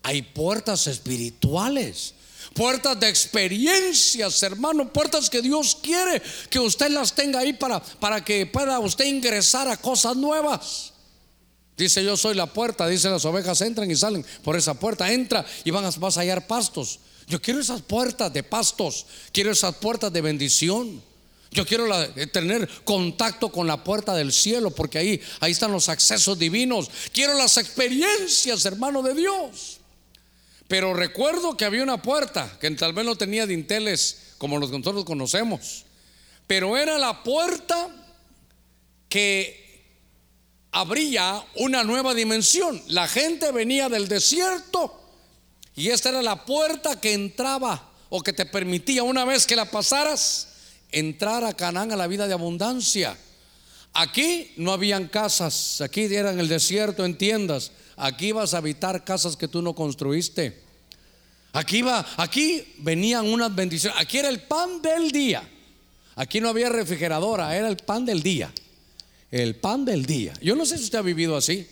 hay puertas espirituales, puertas de experiencias, hermano, puertas que Dios quiere que usted las tenga ahí para, para que pueda usted ingresar a cosas nuevas. Dice yo soy la puerta, dice las ovejas entran y salen por esa puerta, entra y van a, vas hallar pastos. Yo quiero esas puertas de pastos, quiero esas puertas de bendición. Yo quiero eh, tener contacto con la puerta del cielo porque ahí, ahí están los accesos divinos. Quiero las experiencias, hermano de Dios. Pero recuerdo que había una puerta que tal vez no tenía dinteles como los que nosotros conocemos. Pero era la puerta que abría una nueva dimensión. La gente venía del desierto y esta era la puerta que entraba o que te permitía una vez que la pasaras entrar a Canaán a la vida de abundancia. Aquí no habían casas, aquí eran el desierto en tiendas. Aquí vas a habitar casas que tú no construiste. Aquí va, aquí venían unas bendiciones. Aquí era el pan del día. Aquí no había refrigeradora, era el pan del día. El pan del día. Yo no sé si usted ha vivido así.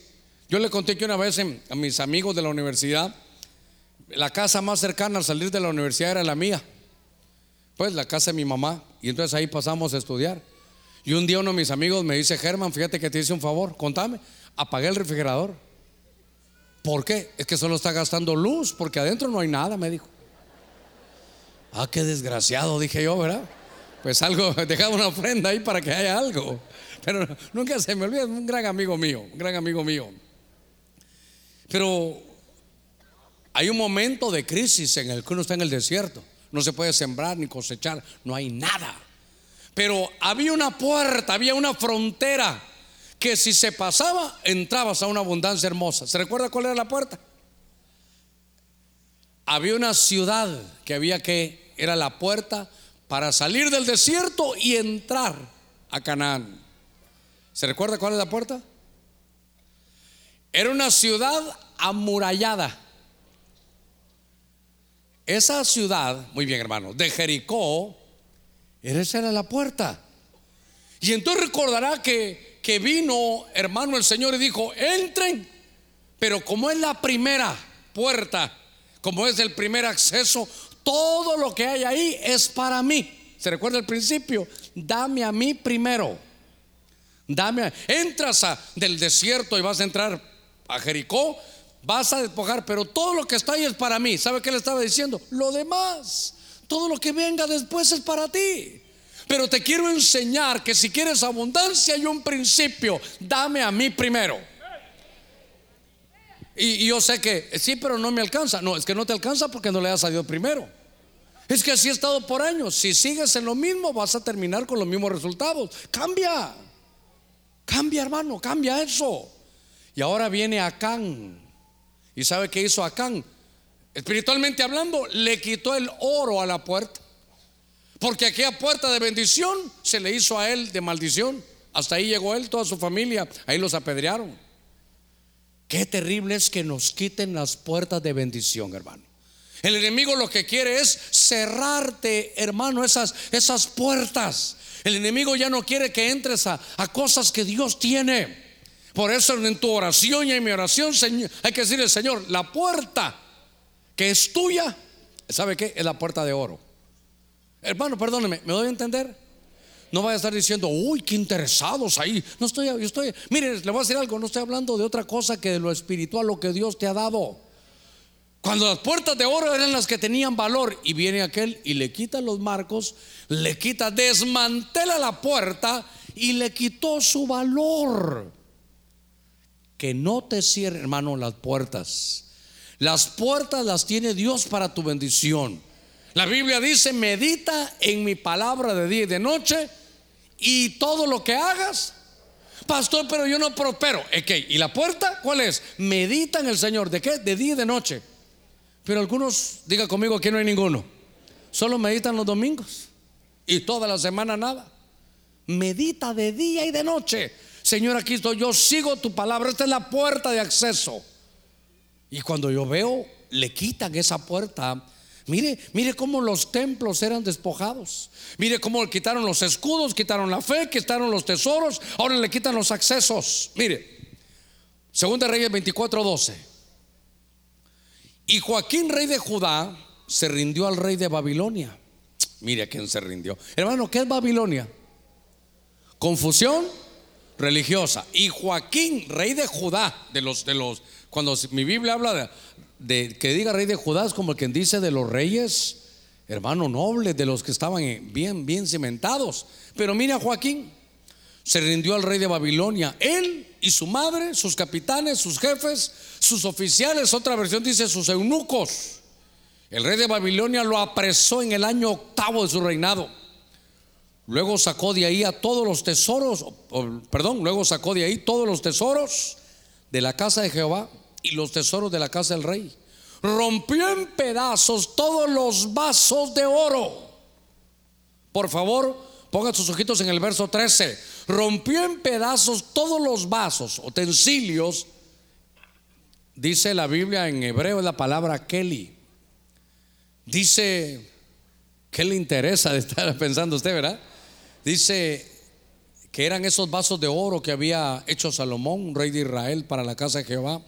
Yo le conté que una vez a mis amigos de la universidad, la casa más cercana al salir de la universidad era la mía. Pues la casa de mi mamá. Y entonces ahí pasamos a estudiar. Y un día uno de mis amigos me dice, Germán, fíjate que te hice un favor, contame, apagué el refrigerador. ¿Por qué? Es que solo está gastando luz, porque adentro no hay nada, me dijo. Ah, qué desgraciado, dije yo, ¿verdad? Pues algo, *laughs* dejaba una ofrenda ahí para que haya algo. Pero nunca se me olvida, un gran amigo mío, un gran amigo mío. Pero hay un momento de crisis en el que uno está en el desierto no se puede sembrar ni cosechar, no hay nada. Pero había una puerta, había una frontera que si se pasaba, entrabas a una abundancia hermosa. ¿Se recuerda cuál era la puerta? Había una ciudad que había que, era la puerta para salir del desierto y entrar a Canaán. ¿Se recuerda cuál es la puerta? Era una ciudad amurallada. Esa ciudad, muy bien hermano, de Jericó, esa era la puerta. Y entonces recordará que, que vino, hermano, el Señor y dijo, entren, pero como es la primera puerta, como es el primer acceso, todo lo que hay ahí es para mí. ¿Se recuerda el principio? Dame a mí primero. Dame, entras a, del desierto y vas a entrar a Jericó, vas a despojar, pero todo lo que está ahí es para mí. ¿Sabe qué le estaba diciendo? Lo demás, todo lo que venga después es para ti. Pero te quiero enseñar que si quieres abundancia hay un principio, dame a mí primero. Y, yo sé que sí, pero no me alcanza. No, es que no te alcanza porque no le das a Dios primero. Es que así he estado por años. Si sigues en lo mismo, vas a terminar con los mismos resultados. Cambia. Cambia, hermano, cambia eso. Y ahora viene Acán ¿Y sabe qué hizo Acán? Espiritualmente hablando, le quitó el oro a la puerta. Porque aquella puerta de bendición se le hizo a él de maldición. Hasta ahí llegó él, toda su familia. Ahí los apedrearon. Qué terrible es que nos quiten las puertas de bendición, hermano. El enemigo lo que quiere es cerrarte, hermano, esas, esas puertas. El enemigo ya no quiere que entres a, cosas que Dios tiene. Por eso en tu oración y en mi oración, Señor, hay que decirle, Señor, la puerta que es tuya, ¿sabe qué? Es la puerta de oro. Hermano, perdóneme, ¿me doy a entender? No vaya a estar diciendo, uy, qué interesados ahí. No estoy, yo estoy, mire, le voy a decir algo, no estoy hablando de otra cosa que de lo espiritual, lo que Dios te ha dado. Cuando las puertas de oro eran las que tenían valor y viene aquel y le quita los marcos, le quita, desmantela la puerta y le quitó su valor que no te cierre, hermano, las puertas. Las puertas las tiene Dios para tu bendición. La Biblia dice, medita en mi palabra de día y de noche y todo lo que hagas. Pastor, pero yo no prospero. Ok, ¿y la puerta cuál es? Medita en el Señor. ¿De qué? De día y de noche. Pero algunos, diga conmigo, aquí no hay ninguno. Solo meditan los domingos. Y toda la semana nada. Medita de día y de noche. Señor, aquí estoy, yo sigo tu palabra. Esta es la puerta de acceso. Y cuando yo veo, le quitan esa puerta. Mire, mire cómo los templos eran despojados. Mire cómo quitaron los escudos, quitaron la fe, quitaron los tesoros. Ahora le quitan los accesos. Mire, Segunda Reyes 24:12. Y Joaquín, rey de Judá, se rindió al rey de Babilonia. Mire a quién se rindió. Hermano, ¿qué es Babilonia? Confusión religiosa. Y Joaquín, rey de Judá, de los, de los, cuando mi Biblia habla de, que diga rey de Judá, es como quien dice de los reyes, hermano noble, de los que estaban bien, bien cimentados. Pero mira Joaquín, se rindió al rey de Babilonia. Él y su madre, sus capitanes, sus jefes, sus oficiales, otra versión dice sus eunucos. El rey de Babilonia lo apresó en el año octavo de su reinado. Luego sacó de ahí a todos los tesoros, perdón, luego sacó de ahí todos los tesoros de la casa de Jehová y los tesoros de la casa del rey. Rompió en pedazos todos los vasos de oro. Por favor, pongan sus ojitos en el verso 13. Rompió en pedazos todos los vasos, utensilios. Dice la Biblia en hebreo la palabra Kelly. Dice, ¿qué le interesa de estar *laughs* pensando usted, verdad? Dice que eran esos vasos de oro que había hecho Salomón, rey de Israel, para la casa de Jehová.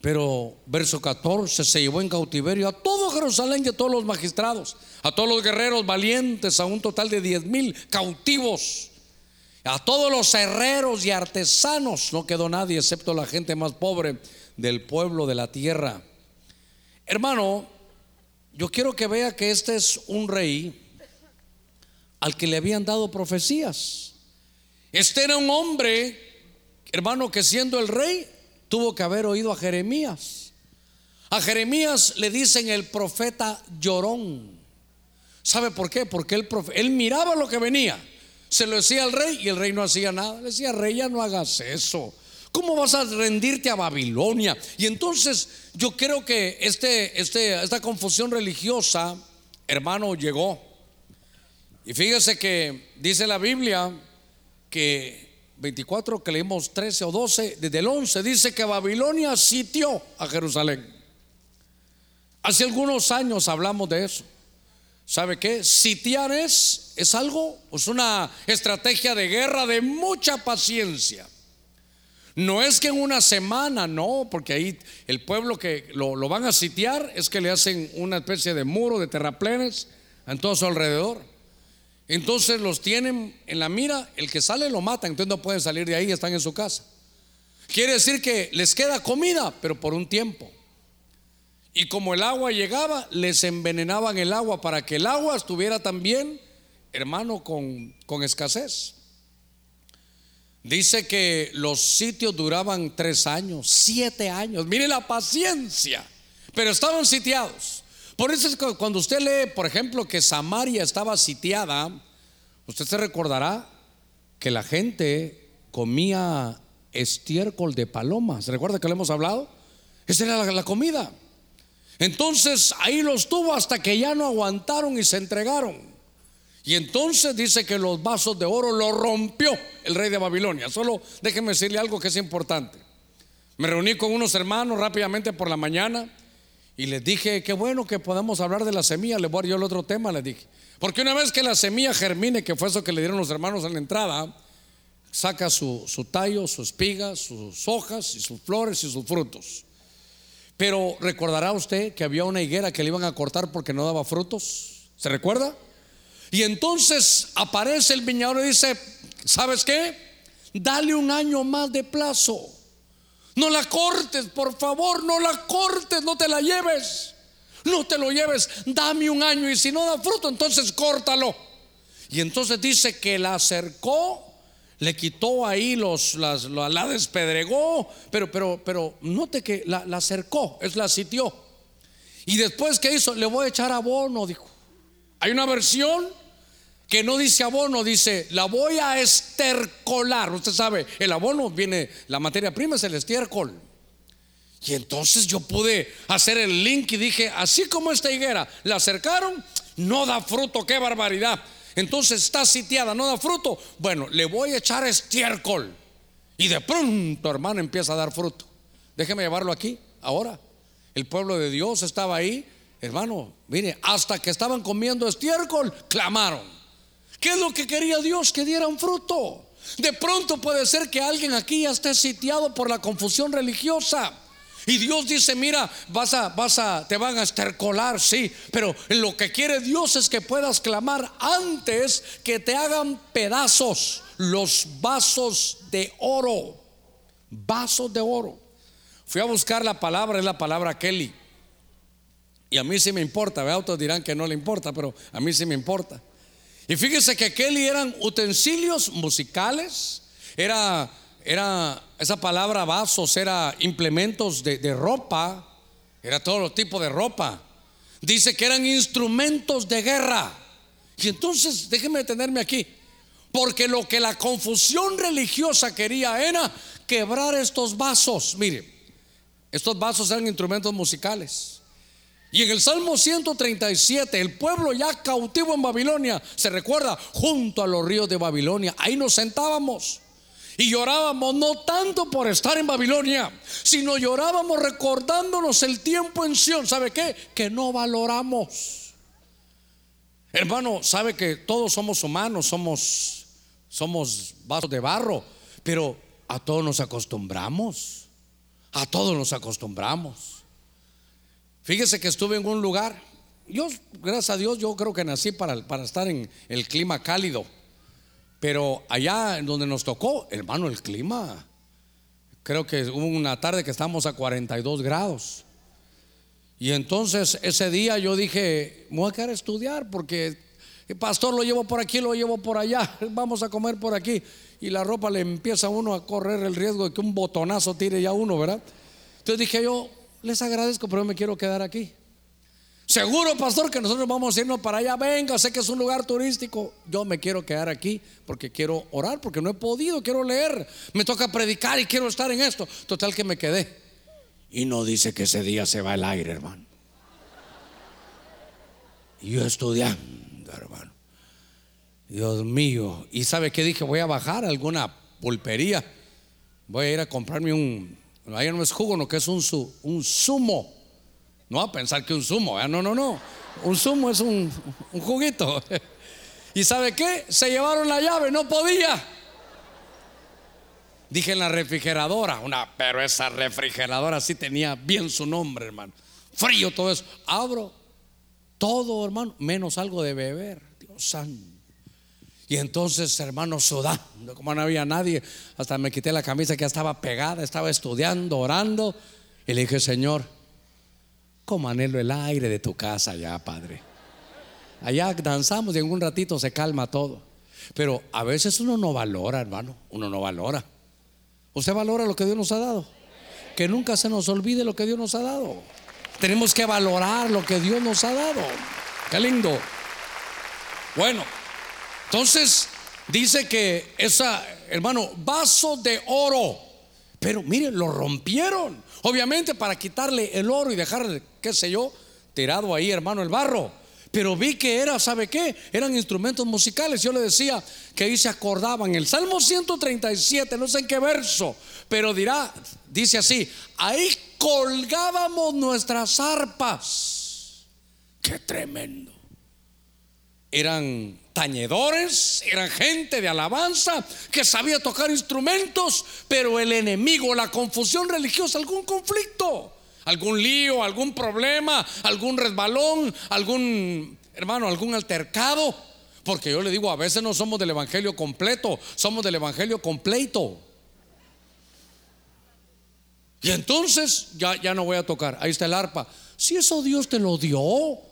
Pero verso 14 se llevó en cautiverio a todo Jerusalén y a todos los magistrados, a todos los guerreros valientes, a un total de 10 mil cautivos, a todos los herreros y artesanos. No quedó nadie excepto la gente más pobre del pueblo de la tierra. Hermano, yo quiero que vea que este es un rey al que le habían dado profecías. Este era un hombre, hermano, que siendo el rey tuvo que haber oído a Jeremías. A Jeremías le dicen el profeta llorón. ¿Sabe por qué? Porque él, él miraba lo que venía. Se lo decía al rey y el rey no hacía nada. Le decía, rey, ya no hagas eso. ¿Cómo vas a rendirte a Babilonia? Y entonces yo creo que este, este, esta confusión religiosa, hermano, llegó. Y fíjese que dice la Biblia que 24 que leímos 13 o 12, desde el 11 dice que Babilonia sitió a Jerusalén. Hace algunos años hablamos de eso. ¿Sabe qué? Sitiar es, es algo, es una estrategia de guerra de mucha paciencia. No es que en una semana, no, porque ahí el pueblo que lo, lo van a sitiar es que le hacen una especie de muro de terraplenes en todo su alrededor. Entonces los tienen en la mira, el que sale lo mata, entonces no pueden salir de ahí, están en su casa. Quiere decir que les queda comida, pero por un tiempo. Y como el agua llegaba, les envenenaban el agua para que el agua estuviera también, hermano, con, con escasez. Dice que los sitios duraban tres años, siete años. Mire la paciencia, pero estaban sitiados. Por eso es que cuando usted lee, por ejemplo, que Samaria estaba sitiada, usted se recordará que la gente comía estiércol de paloma. ¿Se recuerda que le hemos hablado? Esa era la, comida. Entonces ahí los tuvo hasta que ya no aguantaron y se entregaron. Y entonces dice que los vasos de oro lo rompió el rey de Babilonia. Solo déjeme decirle algo que es importante. Me reuní con unos hermanos rápidamente por la mañana y les dije, qué bueno que podamos hablar de la semilla. Le voy a dar yo el otro tema, les dije. Porque una vez que la semilla germine, que fue eso que le dieron los hermanos en la entrada, saca su, su tallo, su espiga, sus hojas y sus flores y sus frutos. Pero recordará usted que había una higuera que le iban a cortar porque no daba frutos. ¿Se recuerda? Y entonces aparece el viñador y dice, ¿sabes qué? Dale un año más de plazo. No la cortes, por favor, no la cortes, no te la lleves. No te lo lleves, dame un año y si no da fruto, entonces córtalo. Y entonces dice que la acercó, le quitó ahí los, las, la, despedregó, pero, pero, pero note que la, la acercó, es la sitió. Y después que hizo, le voy a echar abono, dijo. Hay una versión que no dice abono, dice, la voy a estercolar. Usted sabe, el abono viene, la materia prima es el estiércol. Y entonces yo pude hacer el link y dije, así como esta higuera la acercaron, no da fruto, qué barbaridad. Entonces está sitiada, no da fruto. Bueno, le voy a echar estiércol. Y de pronto, hermano, empieza a dar fruto. Déjeme llevarlo aquí, ahora. El pueblo de Dios estaba ahí, hermano, mire, hasta que estaban comiendo estiércol, clamaron. ¿Qué es lo que quería Dios? Que dieran fruto. De pronto puede ser que alguien aquí ya esté sitiado por la confusión religiosa. Y Dios dice, mira, vas a, vas a, te van a estercolar, sí, pero lo que quiere Dios es que puedas clamar antes que te hagan pedazos los vasos de oro, vasos de oro. Fui a buscar la palabra, es la palabra Kelly. Y a mí sí me importa, otros dirán que no le importa, pero a mí sí me importa. Y fíjese que Kelly eran utensilios musicales, era, era esa palabra vasos, era implementos de, de ropa, era todo tipo de ropa. Dice que eran instrumentos de guerra. Y entonces, déjeme detenerme aquí, porque lo que la confusión religiosa quería era quebrar estos vasos. Mire, estos vasos eran instrumentos musicales. Y en el Salmo 137, el pueblo ya cautivo en Babilonia, se recuerda, junto a los ríos de Babilonia, ahí nos sentábamos. Y llorábamos no tanto por estar en Babilonia, sino llorábamos recordándonos el tiempo en Sion. ¿Sabe qué? Que no valoramos. Hermano, sabe que todos somos humanos, somos, somos vasos de barro, pero a todos nos acostumbramos. A todos nos acostumbramos. Fíjese que estuve en un lugar, yo, gracias a Dios, yo creo que nací para, para estar en el clima cálido, pero allá en donde nos tocó, hermano, el clima, creo que hubo una tarde que estábamos a 42 grados. Y entonces ese día yo dije, voy a quedar a estudiar porque el pastor lo llevo por aquí, lo llevo por allá, *laughs* vamos a comer por aquí. Y la ropa le empieza a uno a correr el riesgo de que un botonazo tire ya uno, ¿verdad? Entonces dije yo, les agradezco, pero me quiero quedar aquí. Seguro, pastor, que nosotros vamos a irnos para allá. Venga, sé que es un lugar turístico. Yo me quiero quedar aquí porque quiero orar, porque no he podido, quiero leer. Me toca predicar y quiero estar en esto. Total que me quedé. Y no dice que ese día se va el aire, hermano. Y yo estudiando, hermano. Dios mío. ¿Y sabe qué dije? Voy a bajar a alguna pulpería. Voy a ir a comprarme un, Ahí no es jugo, no, que es un, un zumo. No a pensar que un zumo, no, no, no. Un zumo es un, un juguito. *laughs* ¿Y sabe qué? Se llevaron la llave, no podía. Dije en la refrigeradora, una, pero esa refrigeradora sí tenía bien su nombre, hermano. Frío todo eso. Abro todo, hermano, menos algo de beber. Dios santo. Y entonces, hermano, sudando, como no había nadie, hasta me quité la camisa que ya estaba pegada, estaba estudiando, orando. Y le dije, Señor, como anhelo el aire de tu casa ya, Padre. Allá danzamos y en un ratito se calma todo. Pero a veces uno no valora, hermano, uno no valora. ¿Usted valora lo que Dios nos ha dado? Que nunca se nos olvide lo que Dios nos ha dado. Tenemos que valorar lo que Dios nos ha dado. Qué lindo. Bueno, entonces, dice que esa, hermano, vaso de oro. Pero miren, lo rompieron. Obviamente para quitarle el oro y dejar, qué sé yo, tirado ahí, hermano, el barro. Pero vi que era, ¿sabe qué? Eran instrumentos musicales. Yo le decía que ahí se acordaban. El Salmo 137, no sé en qué verso, pero dirá, dice así, ahí colgábamos nuestras arpas. Qué tremendo. Eran tañedores, eran gente de alabanza que sabía tocar instrumentos, pero el enemigo, la confusión religiosa, algún conflicto, algún lío, algún problema, algún resbalón, algún, hermano, algún altercado. Porque yo le digo, a veces no somos del Evangelio completo, somos del Evangelio completo. Y entonces ya, ya no voy a tocar, ahí está el arpa. Si eso Dios te lo dio,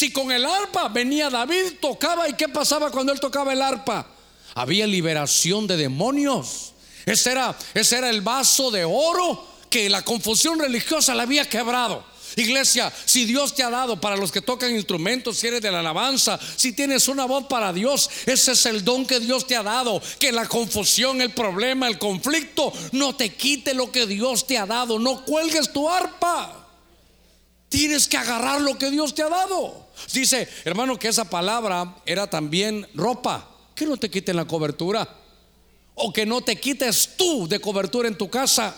si con el arpa venía David, tocaba y qué pasaba cuando él tocaba el arpa? Había liberación de demonios. Ese era, ese era el vaso de oro que la confusión religiosa le había quebrado. Iglesia, si Dios te ha dado para los que tocan instrumentos, si eres de la alabanza, si tienes una voz para Dios, ese es el don que Dios te ha dado. Que la confusión, el problema, el conflicto no te quite lo que Dios te ha dado. No cuelgues tu arpa. Tienes que agarrar lo que Dios te ha dado. Dice, hermano, que esa palabra era también ropa. Que no te quiten la cobertura. O que no te quites tú de cobertura en tu casa.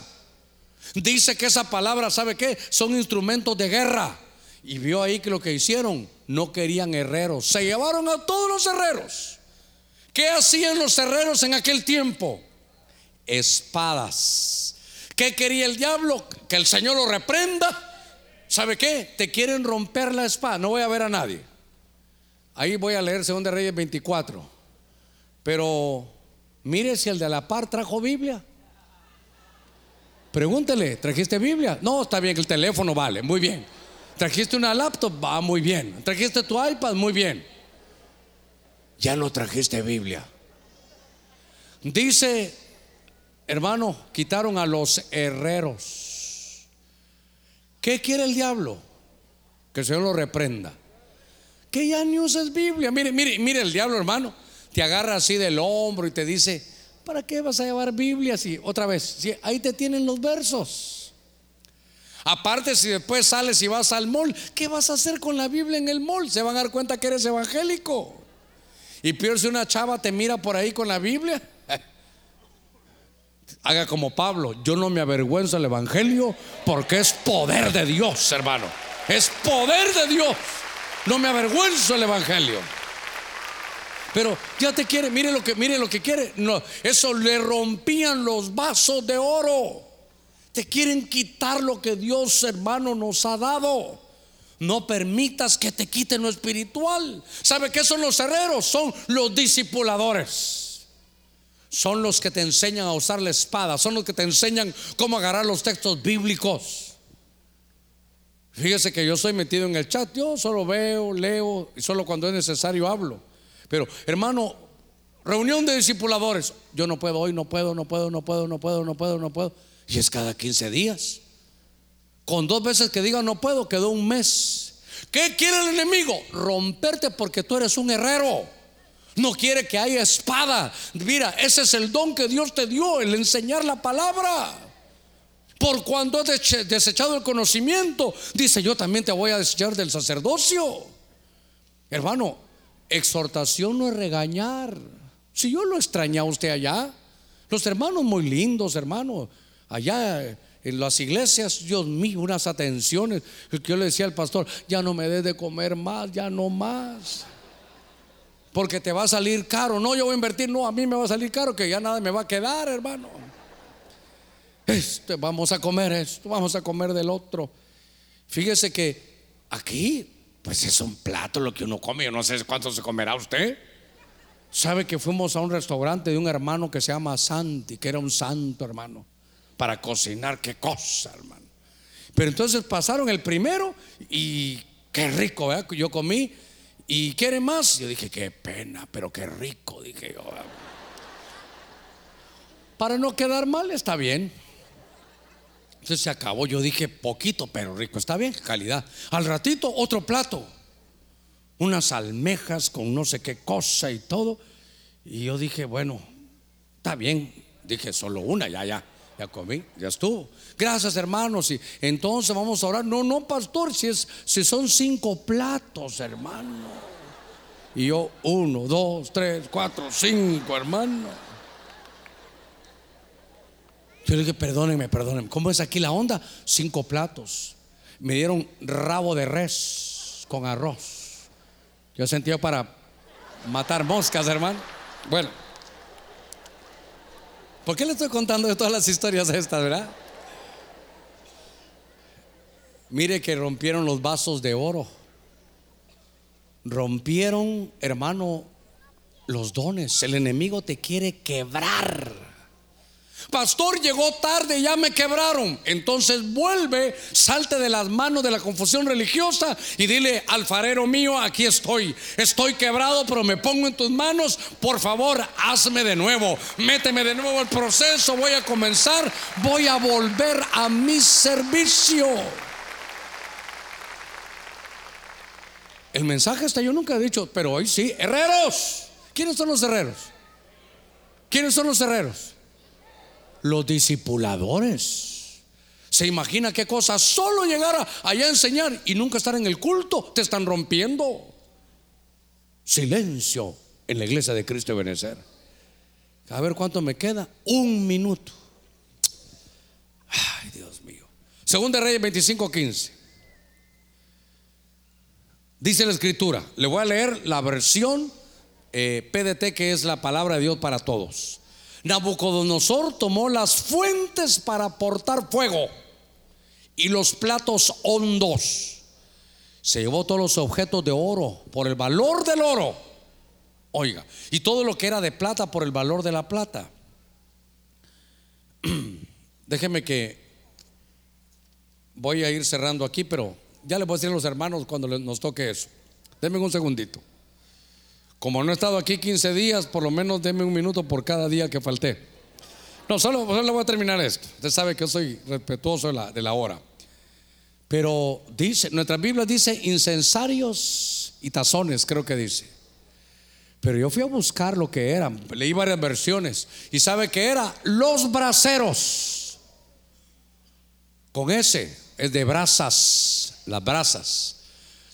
Dice que esa palabra, ¿sabe qué? Son instrumentos de guerra. Y vio ahí que lo que hicieron, no querían herreros. Se llevaron a todos los herreros. ¿Qué hacían los herreros en aquel tiempo? Espadas. ¿Qué quería el diablo? Que el Señor lo reprenda. ¿Sabe qué? Te quieren romper la espada. No voy a ver a nadie. Ahí voy a leer 2 Reyes 24. Pero mire si el de la par trajo Biblia. Pregúntele, ¿trajiste Biblia? No, está bien, el teléfono vale, muy bien. ¿Trajiste una laptop? Va muy bien. ¿Trajiste tu iPad? Muy bien. Ya no trajiste Biblia. Dice, hermano, quitaron a los herreros. ¿Qué quiere el diablo? Que el Señor lo reprenda. Que ya ni uses Biblia. Mire, mire, mire el diablo, hermano. Te agarra así del hombro y te dice, ¿Para qué vas a llevar Biblia si otra vez? Si ahí te tienen los versos. Aparte, si después sales y vas al mall, ¿qué vas a hacer con la Biblia en el mall? Se van a dar cuenta que eres evangélico. Y peor si una chava te mira por ahí con la Biblia. Haga como Pablo, yo no me avergüenzo del Evangelio porque es poder de Dios, hermano. Es poder de Dios. No me avergüenzo del Evangelio. Pero ya te quiere, mire lo que, mire lo que quiere. No, eso le rompían los vasos de oro. Te quieren quitar lo que Dios, hermano, nos ha dado. No permitas que te quiten lo espiritual. ¿Sabe qué son los herreros? Son los discipuladores. Son los que te enseñan a usar la espada. Son los que te enseñan cómo agarrar los textos bíblicos. Fíjese que yo soy metido en el chat. Yo solo veo, leo y solo cuando es necesario hablo. Pero, hermano, reunión de discipuladores. Yo no puedo hoy, no puedo, no puedo, no puedo, no puedo, no puedo, no puedo. Y es cada 15 días. Con dos veces que diga no puedo, quedó un mes. ¿Qué quiere el enemigo? Romperte porque tú eres un herrero. No quiere que haya espada. Mira, ese es el don que Dios te dio, el enseñar la palabra. Por cuando has desechado el conocimiento, dice yo también te voy a desechar del sacerdocio. Hermano, Exhortación no es regañar. Si yo lo extrañé a usted allá, los hermanos muy lindos, hermanos, allá en las iglesias, Dios mío, unas atenciones. Que yo le decía al pastor, ya no me dé de comer más, ya no más. Porque te va a salir caro. No, yo voy a invertir, no, a mí me va a salir caro, que ya nada me va a quedar, hermano. Este, vamos a comer esto, vamos a comer del otro. Fíjese que aquí pues es un plato lo que uno come. Yo no sé cuánto se comerá usted. ¿Sabe que fuimos a un restaurante de un hermano que se llama Santi, que era un santo hermano, para cocinar? Qué cosa, hermano. Pero entonces pasaron el primero y qué rico, ¿verdad? Yo comí y quiere más. Yo dije, qué pena, pero qué rico, dije yo. Para no quedar mal, está bien. Entonces se acabó. Yo dije, poquito, pero rico. Está bien, calidad. Al ratito, otro plato. Unas almejas con no sé qué cosa y todo. Y yo dije, bueno, está bien. Dije, solo una, ya, ya. Ya comí, ya estuvo. Gracias, hermanos. Y entonces vamos a orar. No, no, pastor, si, es, si son cinco platos, hermano. Y yo, uno, dos, tres, cuatro, cinco, hermano. Yo le dije, perdónenme, perdónenme. ¿Cómo es aquí la onda? Cinco platos. Me dieron rabo de res con arroz. Yo sentía para matar moscas, hermano. Bueno. ¿Por qué le estoy contando de todas las historias estas, verdad? Mire que rompieron los vasos de oro. Rompieron, hermano, los dones. El enemigo te quiere quebrar. Pastor, llegó tarde, ya me quebraron. Entonces vuelve, salte de las manos de la confusión religiosa y dile, alfarero mío, aquí estoy. Estoy quebrado, pero me pongo en tus manos. Por favor, hazme de nuevo. Méteme de nuevo el proceso. Voy a comenzar. Voy a volver a mi servicio. El mensaje está, yo nunca he dicho, pero hoy sí, herreros. ¿Quiénes son los herreros? ¿Quiénes son los herreros? Los discipuladores. ¿Se imagina qué cosa? Solo llegar allá a enseñar y nunca estar en el culto, te están rompiendo. Silencio en la iglesia de Cristo de Benecer. A ver cuánto me queda. Un minuto. Ay, Dios mío. Segunda Reyes 25, 15. Dice la escritura, le voy a leer la versión eh, PDT que es la palabra de Dios para todos. Nabucodonosor tomó las fuentes para portar fuego y los platos hondos. Se llevó todos los objetos de oro por el valor del oro. Oiga, y todo lo que era de plata por el valor de la plata. *clears throat* Déjeme que voy a ir cerrando aquí, pero ya le voy a decir a los hermanos cuando nos toque eso. Denme un segundito. Como no he estado aquí 15 días, por lo menos denme un minuto por cada día que falté. No, solo, solo voy a terminar esto. Usted sabe que soy respetuoso de la, hora. Pero dice, nuestra Biblia dice incensarios y tazones, creo que dice. Pero yo fui a buscar lo que eran, leí varias versiones y sabe que era los braceros. Con ese es de brasas, las brasas.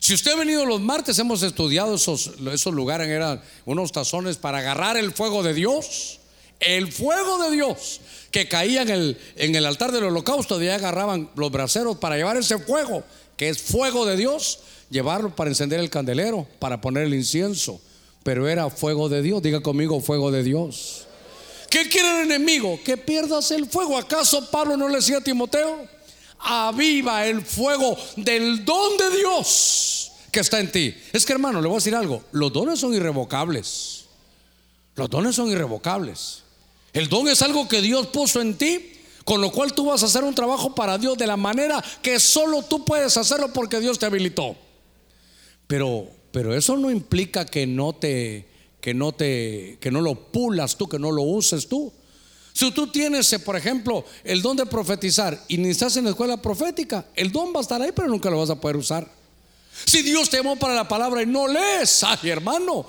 Si usted ha venido los martes, hemos estudiado esos, esos lugares, eran unos tazones para agarrar el fuego de Dios. El fuego de Dios que caía en el, en el altar del holocausto, de ahí agarraban los braceros para llevar ese fuego, que es fuego de Dios, llevarlo para encender el candelero, para poner el incienso. Pero era fuego de Dios, diga conmigo, fuego de Dios. ¿Qué quiere el enemigo? Que pierdas el fuego. ¿Acaso Pablo no le decía a Timoteo? Aviva el fuego del don de Dios que está en ti. Es que hermano, le voy a decir algo, los dones son irrevocables. Los dones son irrevocables. El don es algo que Dios puso en ti, con lo cual tú vas a hacer un trabajo para Dios de la manera que solo tú puedes hacerlo porque Dios te habilitó. Pero, pero eso no implica que no te, que no te, que no lo pulas tú, que no lo uses tú. Si tú tienes, eh, por ejemplo, el don de profetizar y ni estás en la escuela profética, el don va a estar ahí, pero nunca lo vas a poder usar. Si Dios te llamó para la palabra y no lees, ay hermano,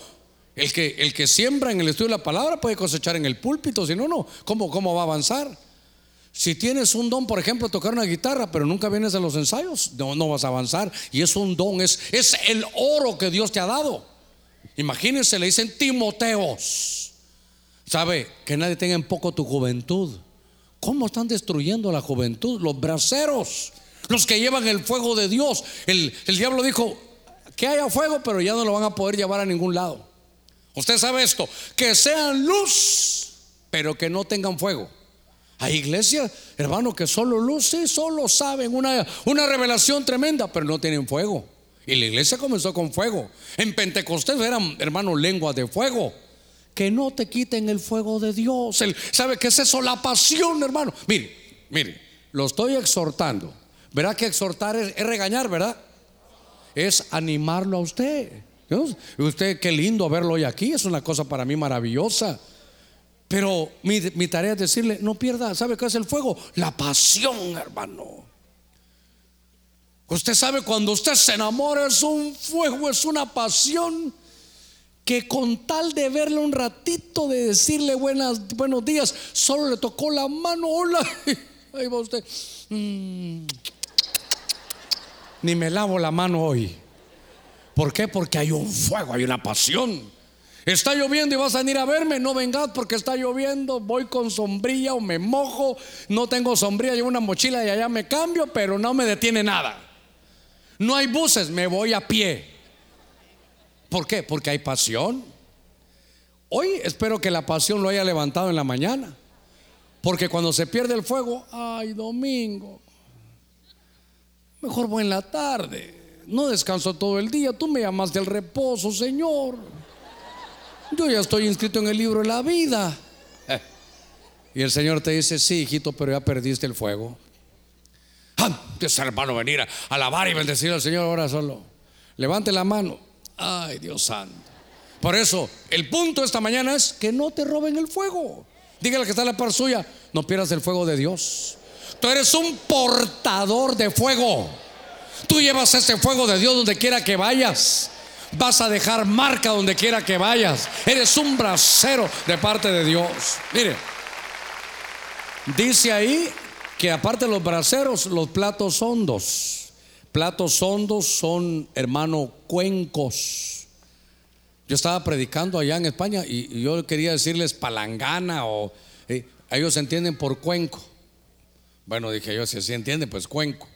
el que, el que siembra en el estudio de la palabra puede cosechar en el púlpito, si no, no, ¿cómo, ¿cómo va a avanzar? Si tienes un don, por ejemplo, tocar una guitarra, pero nunca vienes a los ensayos, no, no vas a avanzar. Y es un don, es, es el oro que Dios te ha dado. Imagínense, le dicen Timoteos. ¿Sabe? Que nadie tenga en poco tu juventud. ¿Cómo están destruyendo la juventud? Los braceros, los que llevan el fuego de Dios. El, el diablo dijo que haya fuego, pero ya no lo van a poder llevar a ningún lado. Usted sabe esto, que sean luz, pero que no tengan fuego. Hay iglesias, hermano, que solo sí, solo saben una, una revelación tremenda, pero no tienen fuego. Y la iglesia comenzó con fuego. En Pentecostés eran, hermano, lenguas de fuego que no te quiten el fuego de Dios. ¿Sabe qué es eso? La pasión, hermano. Mire, mire, lo estoy exhortando. Verá que exhortar es, regañar, ¿verdad? Es animarlo a usted. Usted, qué lindo verlo hoy aquí, es una cosa para mí maravillosa. Pero mi, mi tarea es decirle, no pierda, ¿sabe qué es el fuego? La pasión, hermano. Usted sabe cuando usted se enamora es un fuego, es una pasión que con tal de verle un ratito, de decirle buenas, buenos días, solo le tocó la mano, hola, *laughs* ahí va usted. Mm. Ni me lavo la mano hoy. ¿Por qué? Porque hay un fuego, hay una pasión. Está lloviendo y vas a venir a verme, no vengas porque está lloviendo, voy con sombrilla o me mojo, no tengo sombrilla, llevo una mochila y allá me cambio, pero no me detiene nada. No hay buses, me voy a pie. ¿Por qué? Porque hay pasión. Hoy espero que la pasión lo haya levantado en la mañana. Porque cuando se pierde el fuego, ay, domingo, mejor voy en la tarde. No descanso todo el día. Tú me llamas del reposo, Señor. Yo ya estoy inscrito en el libro de la vida. *laughs* Y el Señor te dice, sí, hijito, pero ya perdiste el fuego. Antes, hermano, venir a alabar y bendecir al Señor ahora solo. Levante la mano. Ay, Dios santo. Por eso, el punto esta mañana es que no te roben el fuego. Dígale que está la par suya, no pierdas el fuego de Dios. Tú eres un portador de fuego. Tú llevas ese fuego de Dios donde quiera que vayas. Vas a dejar marca donde quiera que vayas. Eres un bracero de parte de Dios. Mire, dice ahí que aparte de los braceros, los platos hondos. Platos hondos son, hermano, cuencos. Yo estaba predicando allá en España y, yo quería decirles palangana o eh, ellos entienden por cuenco. Bueno, dije yo, si así entiende, pues cuenco.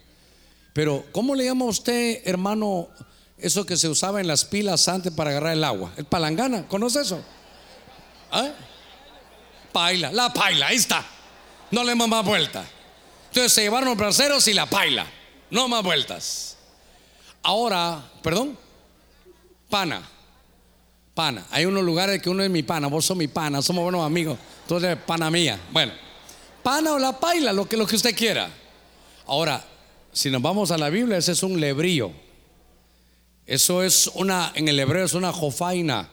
Pero, ¿cómo le llama usted, hermano, eso que se usaba en las pilas antes para agarrar el agua? El palangana, ¿conoce eso? ¿Ah? Paila, la paila, ahí está. No le demos más vuelta. Entonces se llevaron los braceros y la paila. No más vueltas. Ahora, perdón, pana. Pana. Hay unos lugares que uno es mi pana, vos sos mi pana, somos buenos amigos. Entonces, pana mía. Bueno, pana o la paila, lo que, lo que usted quiera. Ahora, si nos vamos a la Biblia, ese es un lebrío. Eso es una, en el hebreo es una jofaina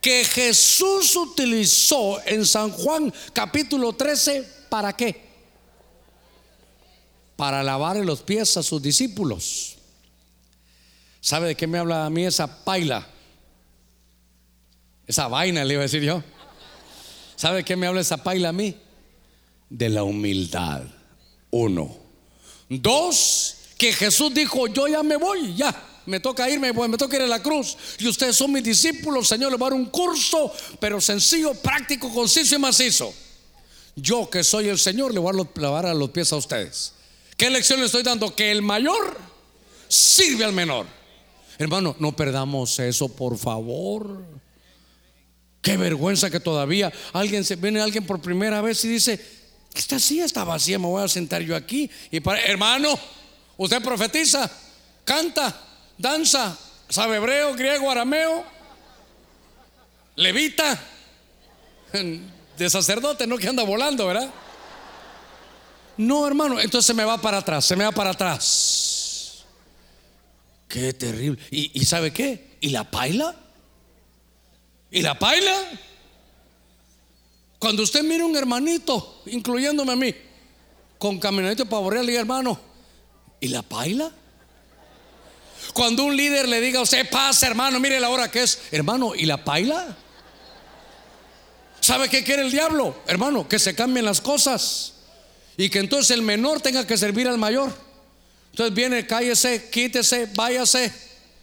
que Jesús utilizó en San Juan capítulo 13, ¿para qué? Para lavarle los pies a sus discípulos. ¿Sabe de qué me habla a mí esa paila? Esa vaina, le iba a decir yo. ¿Sabe de qué me habla esa paila a mí? De la humildad. Uno. Dos, que Jesús dijo, yo ya me voy, ya. Me toca irme, me toca ir a la cruz. Y ustedes son mis discípulos, Señor, le va a dar un curso, pero sencillo, práctico, conciso y macizo. Yo que soy el Señor, le voy a lavar a los pies a ustedes. ¿Qué lección le estoy dando? Que el mayor sirve al menor. Hermano, no perdamos eso, por favor. Qué vergüenza que todavía alguien se viene alguien por primera vez y dice, esta silla está vacía, me voy a sentar yo aquí. Y para, hermano, usted profetiza, canta, danza, sabe hebreo, griego, arameo, levita, *laughs* de sacerdote, no que anda volando, ¿verdad? No, hermano, entonces se me va para atrás, se me va para atrás. Qué terrible. ¿Y, sabe qué? ¿Y la paila? ¿Y la paila? Cuando usted mira un hermanito, incluyéndome a mí, con caminadito para y hermano, ¿y la paila? Cuando un líder le diga a usted, pasa hermano, mire la hora que es, hermano, ¿y la paila? ¿Sabe qué quiere el diablo? Hermano, que se cambien las cosas y que entonces el menor tenga que servir al mayor. Entonces viene, cállese, quítese, váyase.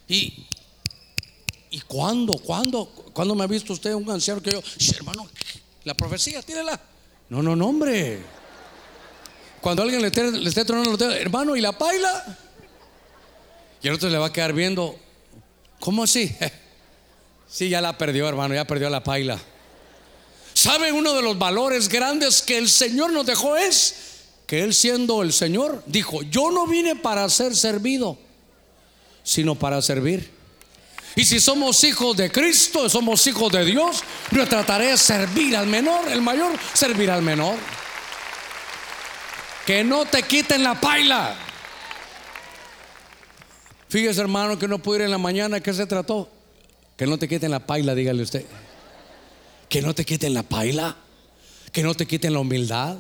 Y, ¿y cuándo? ¿Cuándo? ¿Cuándo me ha visto usted un anciano que yo, hermano, la profecía, tírela? No, no, no, hombre. Cuando alguien le esté, le tronando hermano, ¿y la paila? Y el otro le va a quedar viendo, ¿cómo así? *laughs* Sí, ya la perdió, hermano, ya perdió la paila. ¿Sabe uno de los valores grandes que el Señor nos dejó es que Él siendo el Señor dijo, yo no vine para ser servido, sino para servir. Y si somos hijos de Cristo, somos hijos de Dios, nuestra tarea es servir al menor, el mayor servir al menor. Que no te quiten la paila. Fíjese hermano que no pude ir en la mañana, ¿qué se trató? Que no te quiten la paila, dígale usted. Que no te quiten la paila, que no te quiten la humildad.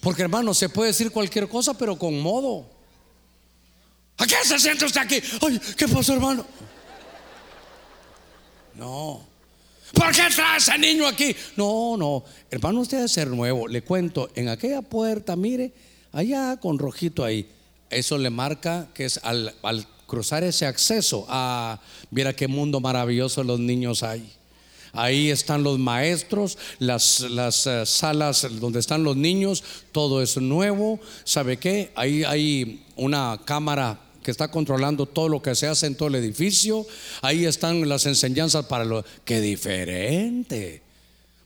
Porque hermano, se puede decir cualquier cosa, pero con modo. ¿A qué se siente usted aquí? Ay, ¿qué pasó, hermano? No. ¿Por qué trae ese niño aquí? No, no. Hermano, usted debe ser nuevo. Le cuento, en aquella puerta, mire, allá con rojito ahí. Eso le marca que es al, al cruzar ese acceso a, mira qué mundo maravilloso los niños hay. Ahí están los maestros, las, las eh, salas donde están los niños, todo es nuevo. ¿Sabe qué? Ahí hay una cámara que está controlando todo lo que se hace en todo el edificio. Ahí están las enseñanzas para lo que diferente.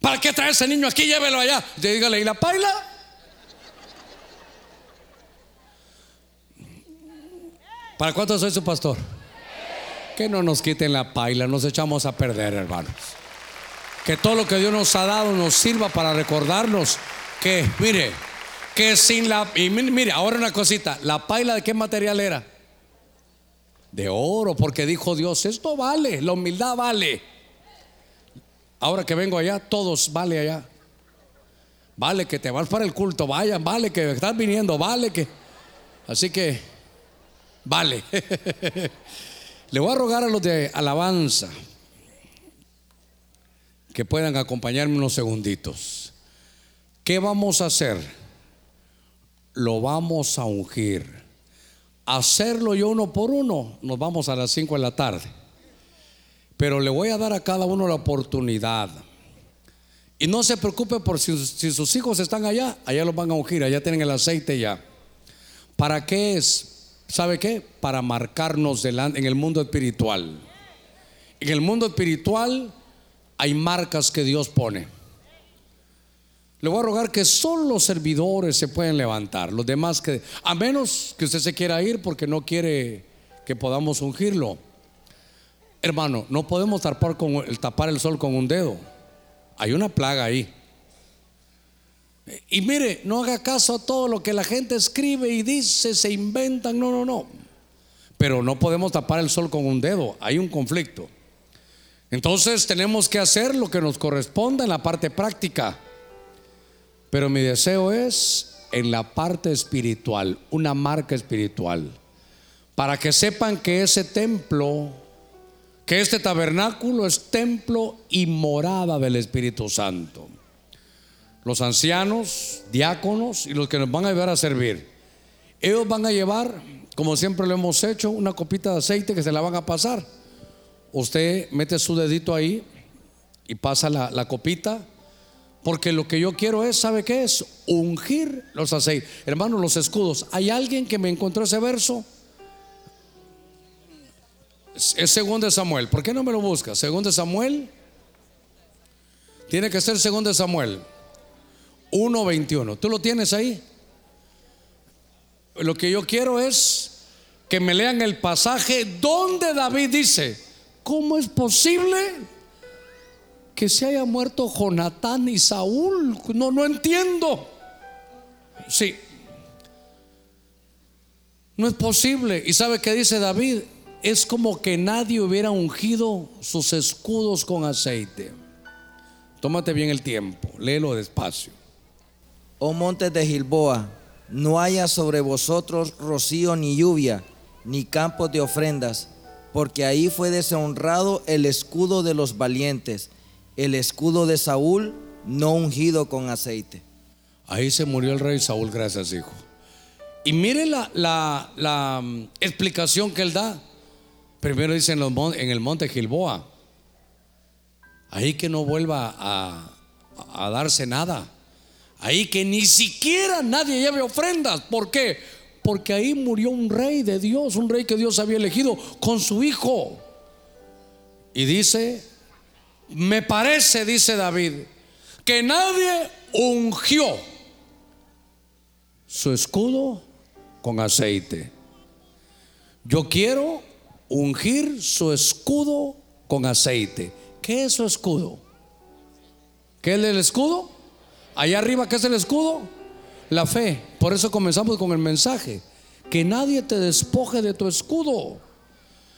¿Para qué trae ese niño aquí? Llévelo allá. Dígale, ¿y la paila? ¿Para cuánto soy su pastor? Que no nos quiten la paila, nos echamos a perder, hermanos. Que todo lo que Dios nos ha dado nos sirva para recordarnos que, mire, que sin la... Y mire, ahora una cosita, ¿la paila de qué material era? De oro, porque dijo Dios, esto vale, la humildad vale. Ahora que vengo allá, todos vale allá. Vale que te vas para el culto, vayan, vale que estás viniendo, vale que... Así que, vale. *laughs* Le voy a rogar a los de alabanza que puedan acompañarme unos segunditos. ¿Qué vamos a hacer? Lo vamos a ungir. Hacerlo yo uno por uno, nos vamos a las 5 de la tarde. Pero le voy a dar a cada uno la oportunidad. Y no se preocupe por si, sus hijos están allá, allá los van a ungir, allá tienen el aceite ya. ¿Para qué es? ¿Sabe qué? Para marcarnos delante en el mundo espiritual. En el mundo espiritual hay marcas que Dios pone. Le voy a rogar que solo los servidores se pueden levantar, los demás que, a menos que usted se quiera ir porque no quiere que podamos ungirlo. Hermano, no podemos tapar, el, tapar el sol con un dedo. Hay una plaga ahí. Y mire, no haga caso a todo lo que la gente escribe y dice, se inventan, no, no, no. Pero no podemos tapar el sol con un dedo, hay un conflicto. Entonces tenemos que hacer lo que nos corresponda en la parte práctica. Pero mi deseo es en la parte espiritual, una marca espiritual, para que sepan que ese templo, que este tabernáculo es templo y morada del Espíritu Santo los ancianos, diáconos y los que nos van a ayudar a servir. Ellos van a llevar, como siempre lo hemos hecho, una copita de aceite que se la van a pasar. Usted mete su dedito ahí y pasa la, copita, porque lo que yo quiero es, ¿sabe qué es? Ungir los aceites. Hermanos, los escudos. ¿Hay alguien que me encontró ese verso? Es segundo de Samuel. ¿Por qué no me lo busca? Segundo de Samuel. Tiene que ser segundo de Samuel. 1.21. ¿Tú lo tienes ahí? Lo que yo quiero es que me lean el pasaje donde David dice, ¿cómo es posible que se haya muerto Jonatán y Saúl? No, no entiendo. Sí. No es posible. ¿Y sabe qué dice David? Es como que nadie hubiera ungido sus escudos con aceite. Tómate bien el tiempo, léelo despacio oh montes de Gilboa, no haya sobre vosotros rocío ni lluvia, ni campos de ofrendas, porque ahí fue deshonrado el escudo de los valientes, el escudo de Saúl no ungido con aceite. Ahí se murió el rey Saúl, gracias hijo. Y mire la, la, mm, explicación que él da. Primero dice en, en el monte Gilboa, ahí que no vuelva a, a darse nada. Ahí que ni siquiera nadie lleve ofrendas. ¿Por qué? Porque ahí murió un rey de Dios, un rey que Dios había elegido con su hijo. Y dice, me parece, dice David, que nadie ungió su escudo con aceite. Yo quiero ungir su escudo con aceite. ¿Qué es su escudo? ¿Qué es el escudo? Allá arriba, ¿qué es el escudo? La fe. Por eso comenzamos con el mensaje. Que nadie te despoje de tu escudo.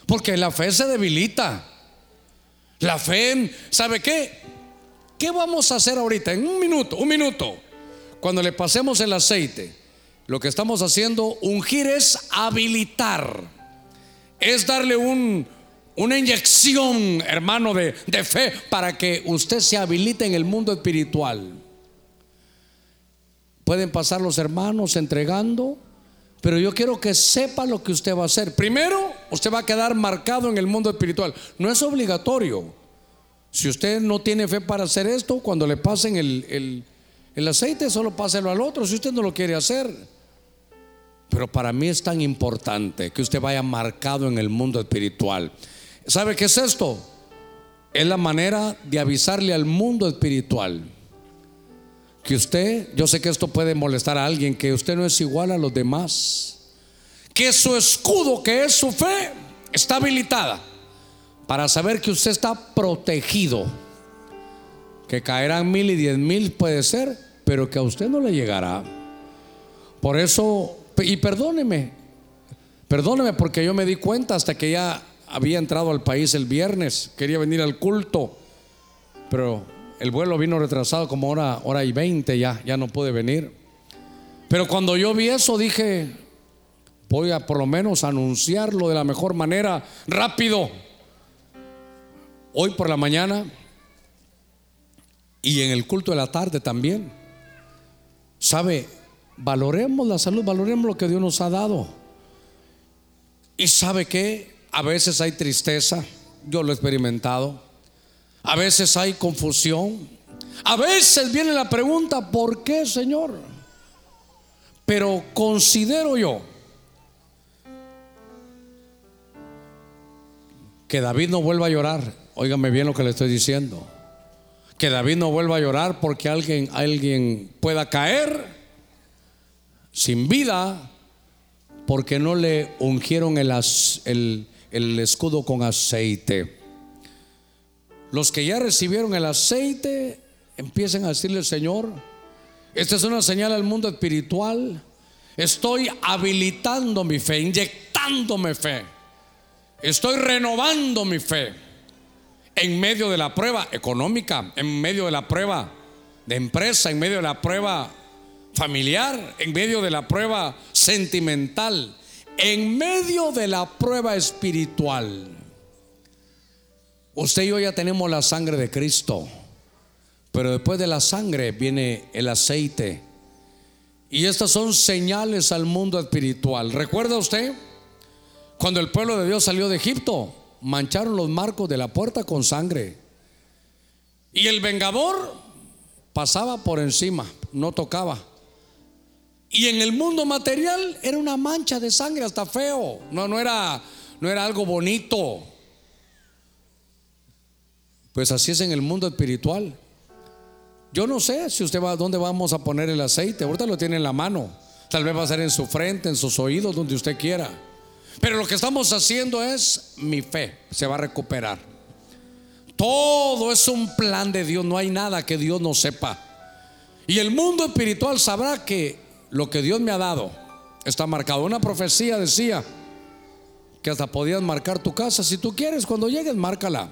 Porque la fe se debilita. La fe, ¿sabe qué? ¿Qué vamos a hacer ahorita? En un minuto, un minuto. Cuando le pasemos el aceite, lo que estamos haciendo, ungir es habilitar. Es darle un, una inyección, hermano, de, de fe para que usted se habilite en el mundo espiritual. Pueden pasar los hermanos entregando, pero yo quiero que sepa lo que usted va a hacer. Primero, usted va a quedar marcado en el mundo espiritual. No es obligatorio. Si usted no tiene fe para hacer esto, cuando le pasen el, aceite, solo páselo al otro si usted no lo quiere hacer. Pero para mí es tan importante que usted vaya marcado en el mundo espiritual. ¿Sabe qué es esto? Es la manera de avisarle al mundo espiritual que usted, yo sé que esto puede molestar a alguien, que usted no es igual a los demás, que su escudo, que es su fe, está habilitada para saber que usted está protegido, que caerán mil y diez mil puede ser, pero que a usted no le llegará. Por eso, y perdóneme, perdóneme porque yo me di cuenta hasta que ya había entrado al país el viernes, quería venir al culto, pero el vuelo vino retrasado como hora, hora y veinte ya, ya no pude venir. Pero cuando yo vi eso dije, voy a por lo menos anunciarlo de la mejor manera, rápido. Hoy por la mañana y en el culto de la tarde también. ¿Sabe? Valoremos la salud, valoremos lo que Dios nos ha dado. Y sabe que a veces hay tristeza, yo lo he experimentado. A veces hay confusión. A veces viene la pregunta, ¿por qué, Señor? Pero considero yo que David no vuelva a llorar. Óigame bien lo que le estoy diciendo. Que David no vuelva a llorar porque alguien, alguien pueda caer sin vida porque no le ungieron el, el, el escudo con aceite. Los que ya recibieron el aceite empiecen a decirle, Señor, esta es una señal al mundo espiritual. Estoy habilitando mi fe, inyectándome fe. Estoy renovando mi fe en medio de la prueba económica, en medio de la prueba de empresa, en medio de la prueba familiar, en medio de la prueba sentimental, en medio de la prueba espiritual. Usted y yo ya tenemos la sangre de Cristo, pero después de la sangre viene el aceite. Y estas son señales al mundo espiritual. ¿Recuerda usted? Cuando el pueblo de Dios salió de Egipto, mancharon los marcos de la puerta con sangre. Y el vengador pasaba por encima, no tocaba. Y en el mundo material era una mancha de sangre, hasta feo. No, no era, no era algo bonito. Pues así es en el mundo espiritual. Yo no sé si usted va, dónde vamos a poner el aceite. Ahorita lo tiene en la mano. Tal vez va a ser en su frente, en sus oídos, donde usted quiera. Pero lo que estamos haciendo es mi fe se va a recuperar. Todo es un plan de Dios. No hay nada que Dios no sepa. Y el mundo espiritual sabrá que lo que Dios me ha dado está marcado. Una profecía decía que hasta podías marcar tu casa. Si tú quieres, cuando llegues, márcala.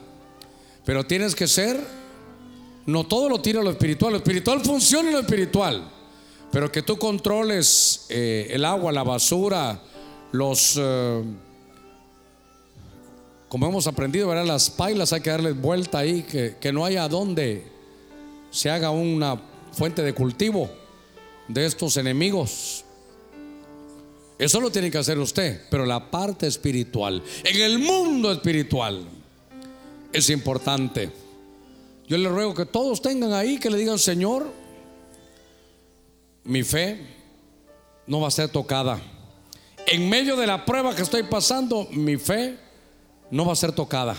Pero tienes que ser, no todo lo tira lo espiritual, lo espiritual funciona en lo espiritual, pero que tú controles eh, el agua, la basura, los, eh, como hemos aprendido, ¿verdad? las pailas hay que darles vuelta ahí, que, que no haya donde se haga una fuente de cultivo de estos enemigos. Eso lo tiene que hacer usted, pero la parte espiritual, en el mundo espiritual, es importante. Yo le ruego que todos tengan ahí, que le digan, Señor, mi fe no va a ser tocada. En medio de la prueba que estoy pasando, mi fe no va a ser tocada.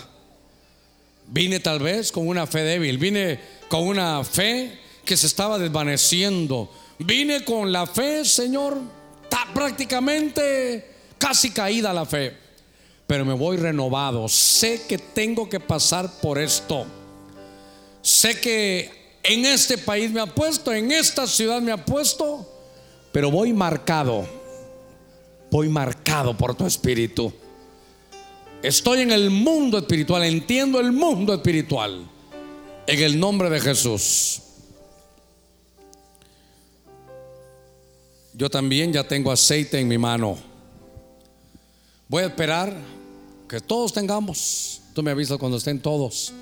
Vine tal vez con una fe débil, vine con una fe que se estaba desvaneciendo. Vine con la fe, Señor, prácticamente casi caída la fe pero me voy renovado. Sé que tengo que pasar por esto. Sé que en este país me ha puesto, en esta ciudad me ha puesto, pero voy marcado. Voy marcado por tu espíritu. Estoy en el mundo espiritual, entiendo el mundo espiritual. En el nombre de Jesús. Yo también ya tengo aceite en mi mano. Voy a esperar que todos tengamos. Tú me avisas cuando estén todos.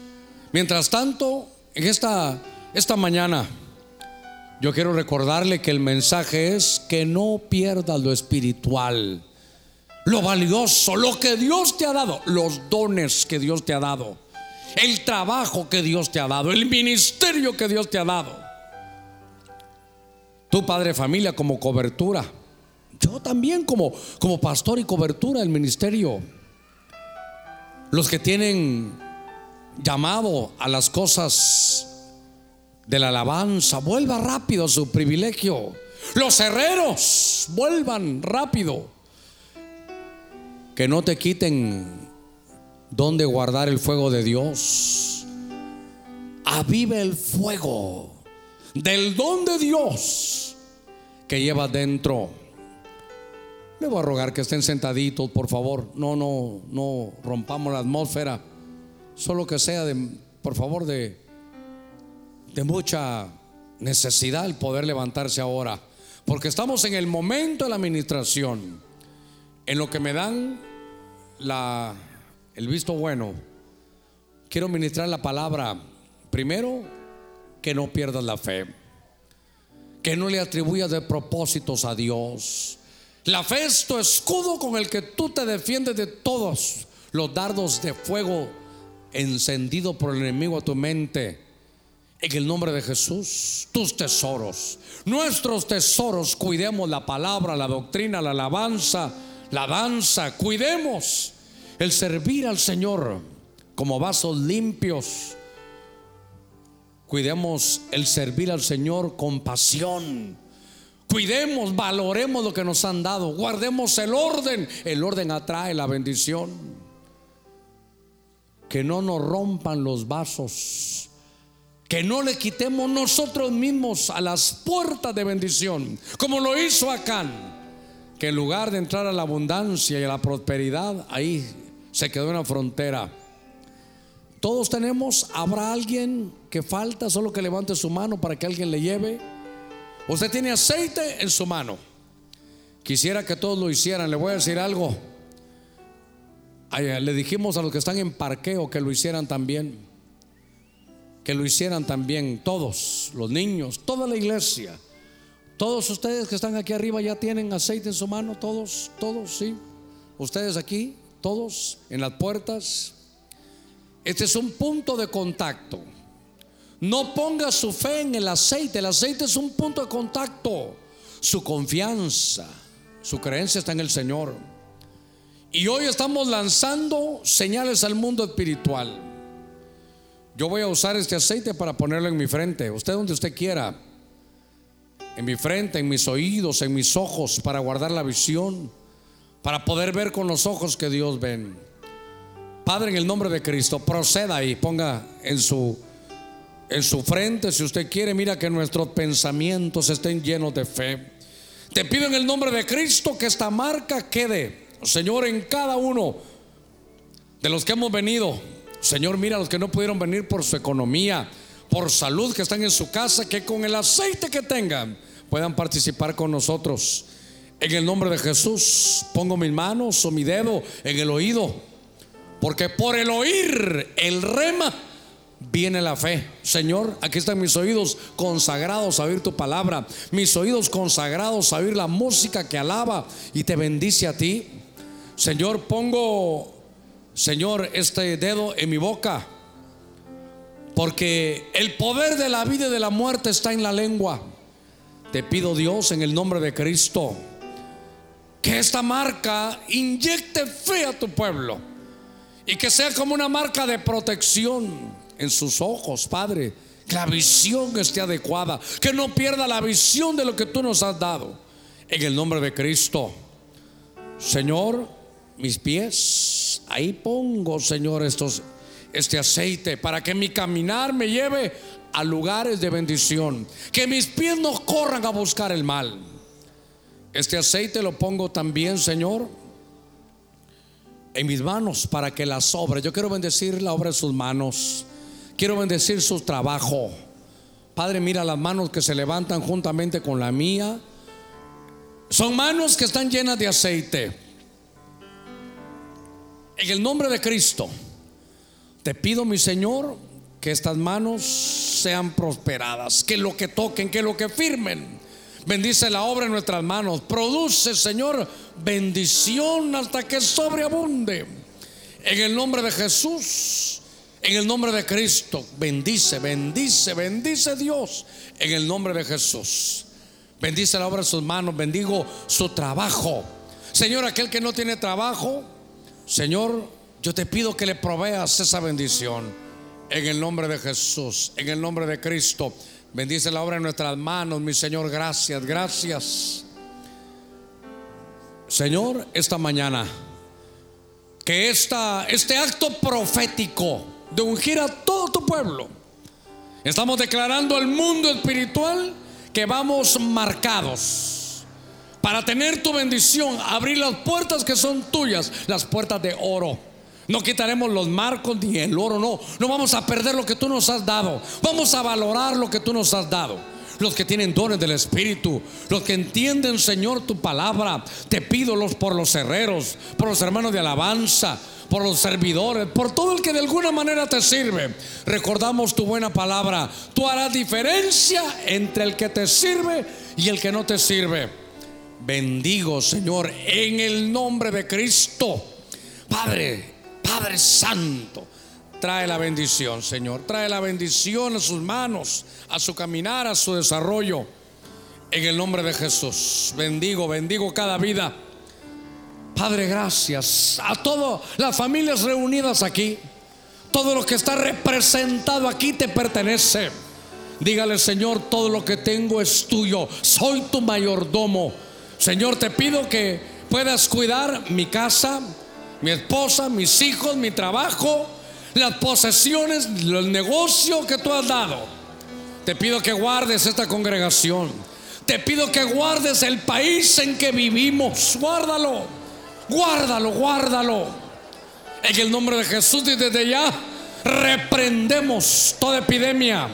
Mientras tanto, en esta, esta mañana, yo quiero recordarle que el mensaje es que no pierdas lo espiritual, lo valioso, lo que Dios te ha dado, los dones que Dios te ha dado, el trabajo que Dios te ha dado, el ministerio que Dios te ha dado. Tu padre familia como cobertura. Yo también como, como pastor y cobertura del ministerio. Los que tienen llamado a las cosas de la alabanza, vuelva rápido a su privilegio. Los herreros, vuelvan rápido. Que no te quiten donde guardar el fuego de Dios. Avive el fuego del don de Dios que lleva dentro. Le voy a rogar que estén sentaditos, por favor. No, no, no rompamos la atmósfera. Solo que sea de, por favor, de, de mucha necesidad el poder levantarse ahora. Porque estamos en el momento de la administración. En lo que me dan la, el visto bueno, quiero ministrar la palabra. Primero, que no pierdas la fe. Que no le atribuyas de propósitos a Dios. La fe es tu escudo con el que tú te defiendes de todos los dardos de fuego encendido por el enemigo a tu mente. En el nombre de Jesús, tus tesoros, nuestros tesoros, cuidemos la palabra, la doctrina, la alabanza, la danza, cuidemos el servir al Señor como vasos limpios. Cuidemos el servir al Señor con pasión. Cuidemos, valoremos lo que nos han dado. Guardemos el orden. El orden atrae la bendición. Que no nos rompan los vasos. Que no le quitemos nosotros mismos a las puertas de bendición. Como lo hizo Acán. Que en lugar de entrar a la abundancia y a la prosperidad, ahí se quedó en la frontera. Todos tenemos, habrá alguien que falta, solo que levante su mano para que alguien le lleve. Usted tiene aceite en su mano. Quisiera que todos lo hicieran. Le voy a decir algo. Le dijimos a los que están en parqueo que lo hicieran también. Que lo hicieran también todos, los niños, toda la iglesia. Todos ustedes que están aquí arriba ya tienen aceite en su mano, todos, todos, sí. Ustedes aquí, todos en las puertas. Este es un punto de contacto. No ponga su fe en el aceite. El aceite es un punto de contacto. Su confianza, su creencia está en el Señor. Y hoy estamos lanzando señales al mundo espiritual. Yo voy a usar este aceite para ponerlo en mi frente. Usted donde usted quiera. En mi frente, en mis oídos, en mis ojos, para guardar la visión. Para poder ver con los ojos que Dios ven. Padre, en el nombre de Cristo, proceda y ponga en su en su frente, si usted quiere, mira que nuestros pensamientos estén llenos de fe. Te pido en el nombre de Cristo que esta marca quede, Señor, en cada uno de los que hemos venido. Señor, mira a los que no pudieron venir por su economía, por salud, que están en su casa, que con el aceite que tengan puedan participar con nosotros. En el nombre de Jesús, pongo mis manos o mi dedo en el oído, porque por el oír el rema viene la fe. Señor, aquí están mis oídos consagrados a oír tu palabra, mis oídos consagrados a oír la música que alaba y te bendice a ti. Señor, pongo, Señor, este dedo en mi boca, porque el poder de la vida y de la muerte está en la lengua. Te pido Dios en el nombre de Cristo, que esta marca inyecte fe a tu pueblo y que sea como una marca de protección en sus ojos, Padre. Que la visión esté adecuada. Que no pierda la visión de lo que tú nos has dado. En el nombre de Cristo. Señor, mis pies, ahí pongo, Señor, este aceite para que mi caminar me lleve a lugares de bendición. Que mis pies no corran a buscar el mal. Este aceite lo pongo también, Señor, en mis manos para que las obras. Yo quiero bendecir la obra de sus manos. Quiero bendecir su trabajo. Padre, mira las manos que se levantan juntamente con la mía. Son manos que están llenas de aceite. En el nombre de Cristo, te pido, mi Señor, que estas manos sean prosperadas, que lo que toquen, que lo que firmen. Bendice la obra en nuestras manos. Produce, Señor, bendición hasta que sobreabunde. En el nombre de Jesús. En el nombre de Cristo, bendice, bendice, bendice Dios. En el nombre de Jesús. Bendice la obra de sus manos, bendigo su trabajo. Señor, aquel que no tiene trabajo, Señor, yo te pido que le proveas esa bendición. En el nombre de Jesús, en el nombre de Cristo. Bendice la obra en nuestras manos, mi Señor. Gracias, gracias. Señor, esta mañana, que esta, este acto profético de ungir a todo tu pueblo. Estamos declarando al mundo espiritual que vamos marcados para tener tu bendición, abrir las puertas que son tuyas, las puertas de oro. No quitaremos los marcos ni el oro, no. No vamos a perder lo que tú nos has dado. Vamos a valorar lo que tú nos has dado. Los que tienen dones del Espíritu, los que entienden, Señor, tu palabra. Te pido los por los herreros, por los hermanos de alabanza, por los servidores, por todo el que de alguna manera te sirve. Recordamos tu buena palabra. Tú harás diferencia entre el que te sirve y el que no te sirve. Bendigo, Señor, en el nombre de Cristo. Padre, Padre Santo. Trae la bendición, Señor. Trae la bendición a sus manos, a su caminar, a su desarrollo. En el nombre de Jesús. Bendigo, bendigo cada vida. Padre, gracias a todas las familias reunidas aquí. Todo lo que está representado aquí te pertenece. Dígale, Señor, todo lo que tengo es tuyo. Soy tu mayordomo. Señor, te pido que puedas cuidar mi casa, mi esposa, mis hijos, mi trabajo las posesiones, el negocio que tú has dado. Te pido que guardes esta congregación. Te pido que guardes el país en que vivimos. Guárdalo, guárdalo, guárdalo. En el nombre de Jesús y desde ya reprendemos toda epidemia.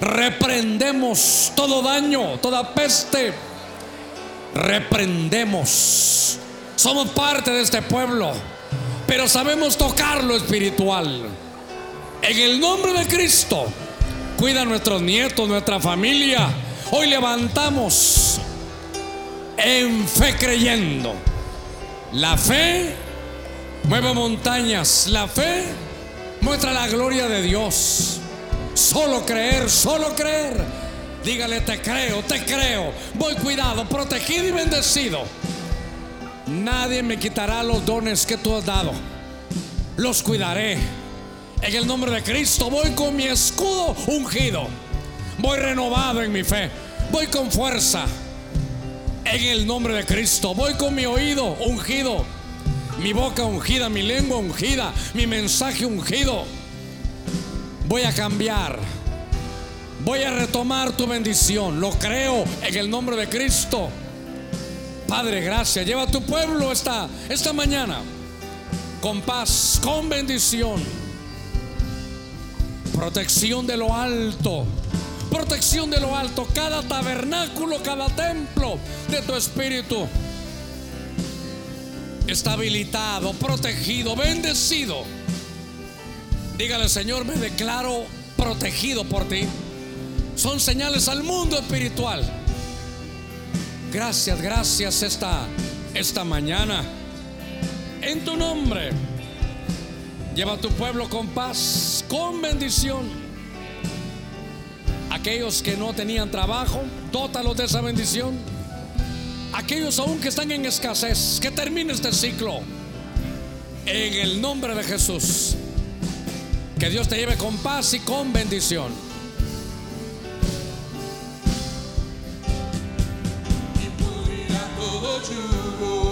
Reprendemos todo daño, toda peste. Reprendemos. Somos parte de este pueblo pero sabemos tocar lo espiritual. En el nombre de Cristo, cuida a nuestros nietos, nuestra familia. Hoy levantamos en fe creyendo. La fe mueve montañas. La fe muestra la gloria de Dios. Solo creer, solo creer. Dígale, te creo, te creo. Voy cuidado, protegido y bendecido. Nadie me quitará los dones que tú has dado. Los cuidaré. En el nombre de Cristo voy con mi escudo ungido. Voy renovado en mi fe. Voy con fuerza. En el nombre de Cristo. Voy con mi oído ungido. Mi boca ungida, mi lengua ungida, mi mensaje ungido. Voy a cambiar. Voy a retomar tu bendición. Lo creo en el nombre de Cristo. Padre, gracias. Lleva a tu pueblo esta, esta mañana con paz, con bendición. Protección de lo alto. Protección de lo alto. Cada tabernáculo, cada templo de tu espíritu está habilitado, protegido, bendecido. Dígale, Señor, me declaro protegido por ti. Son señales al mundo espiritual Gracias, gracias esta, esta mañana. En tu nombre, lleva a tu pueblo con paz, con bendición. Aquellos que no tenían trabajo, dótalos de esa bendición. Aquellos aún que están en escasez, que termine este ciclo. En el nombre de Jesús. Que Dios te lleve con paz y con bendición. you.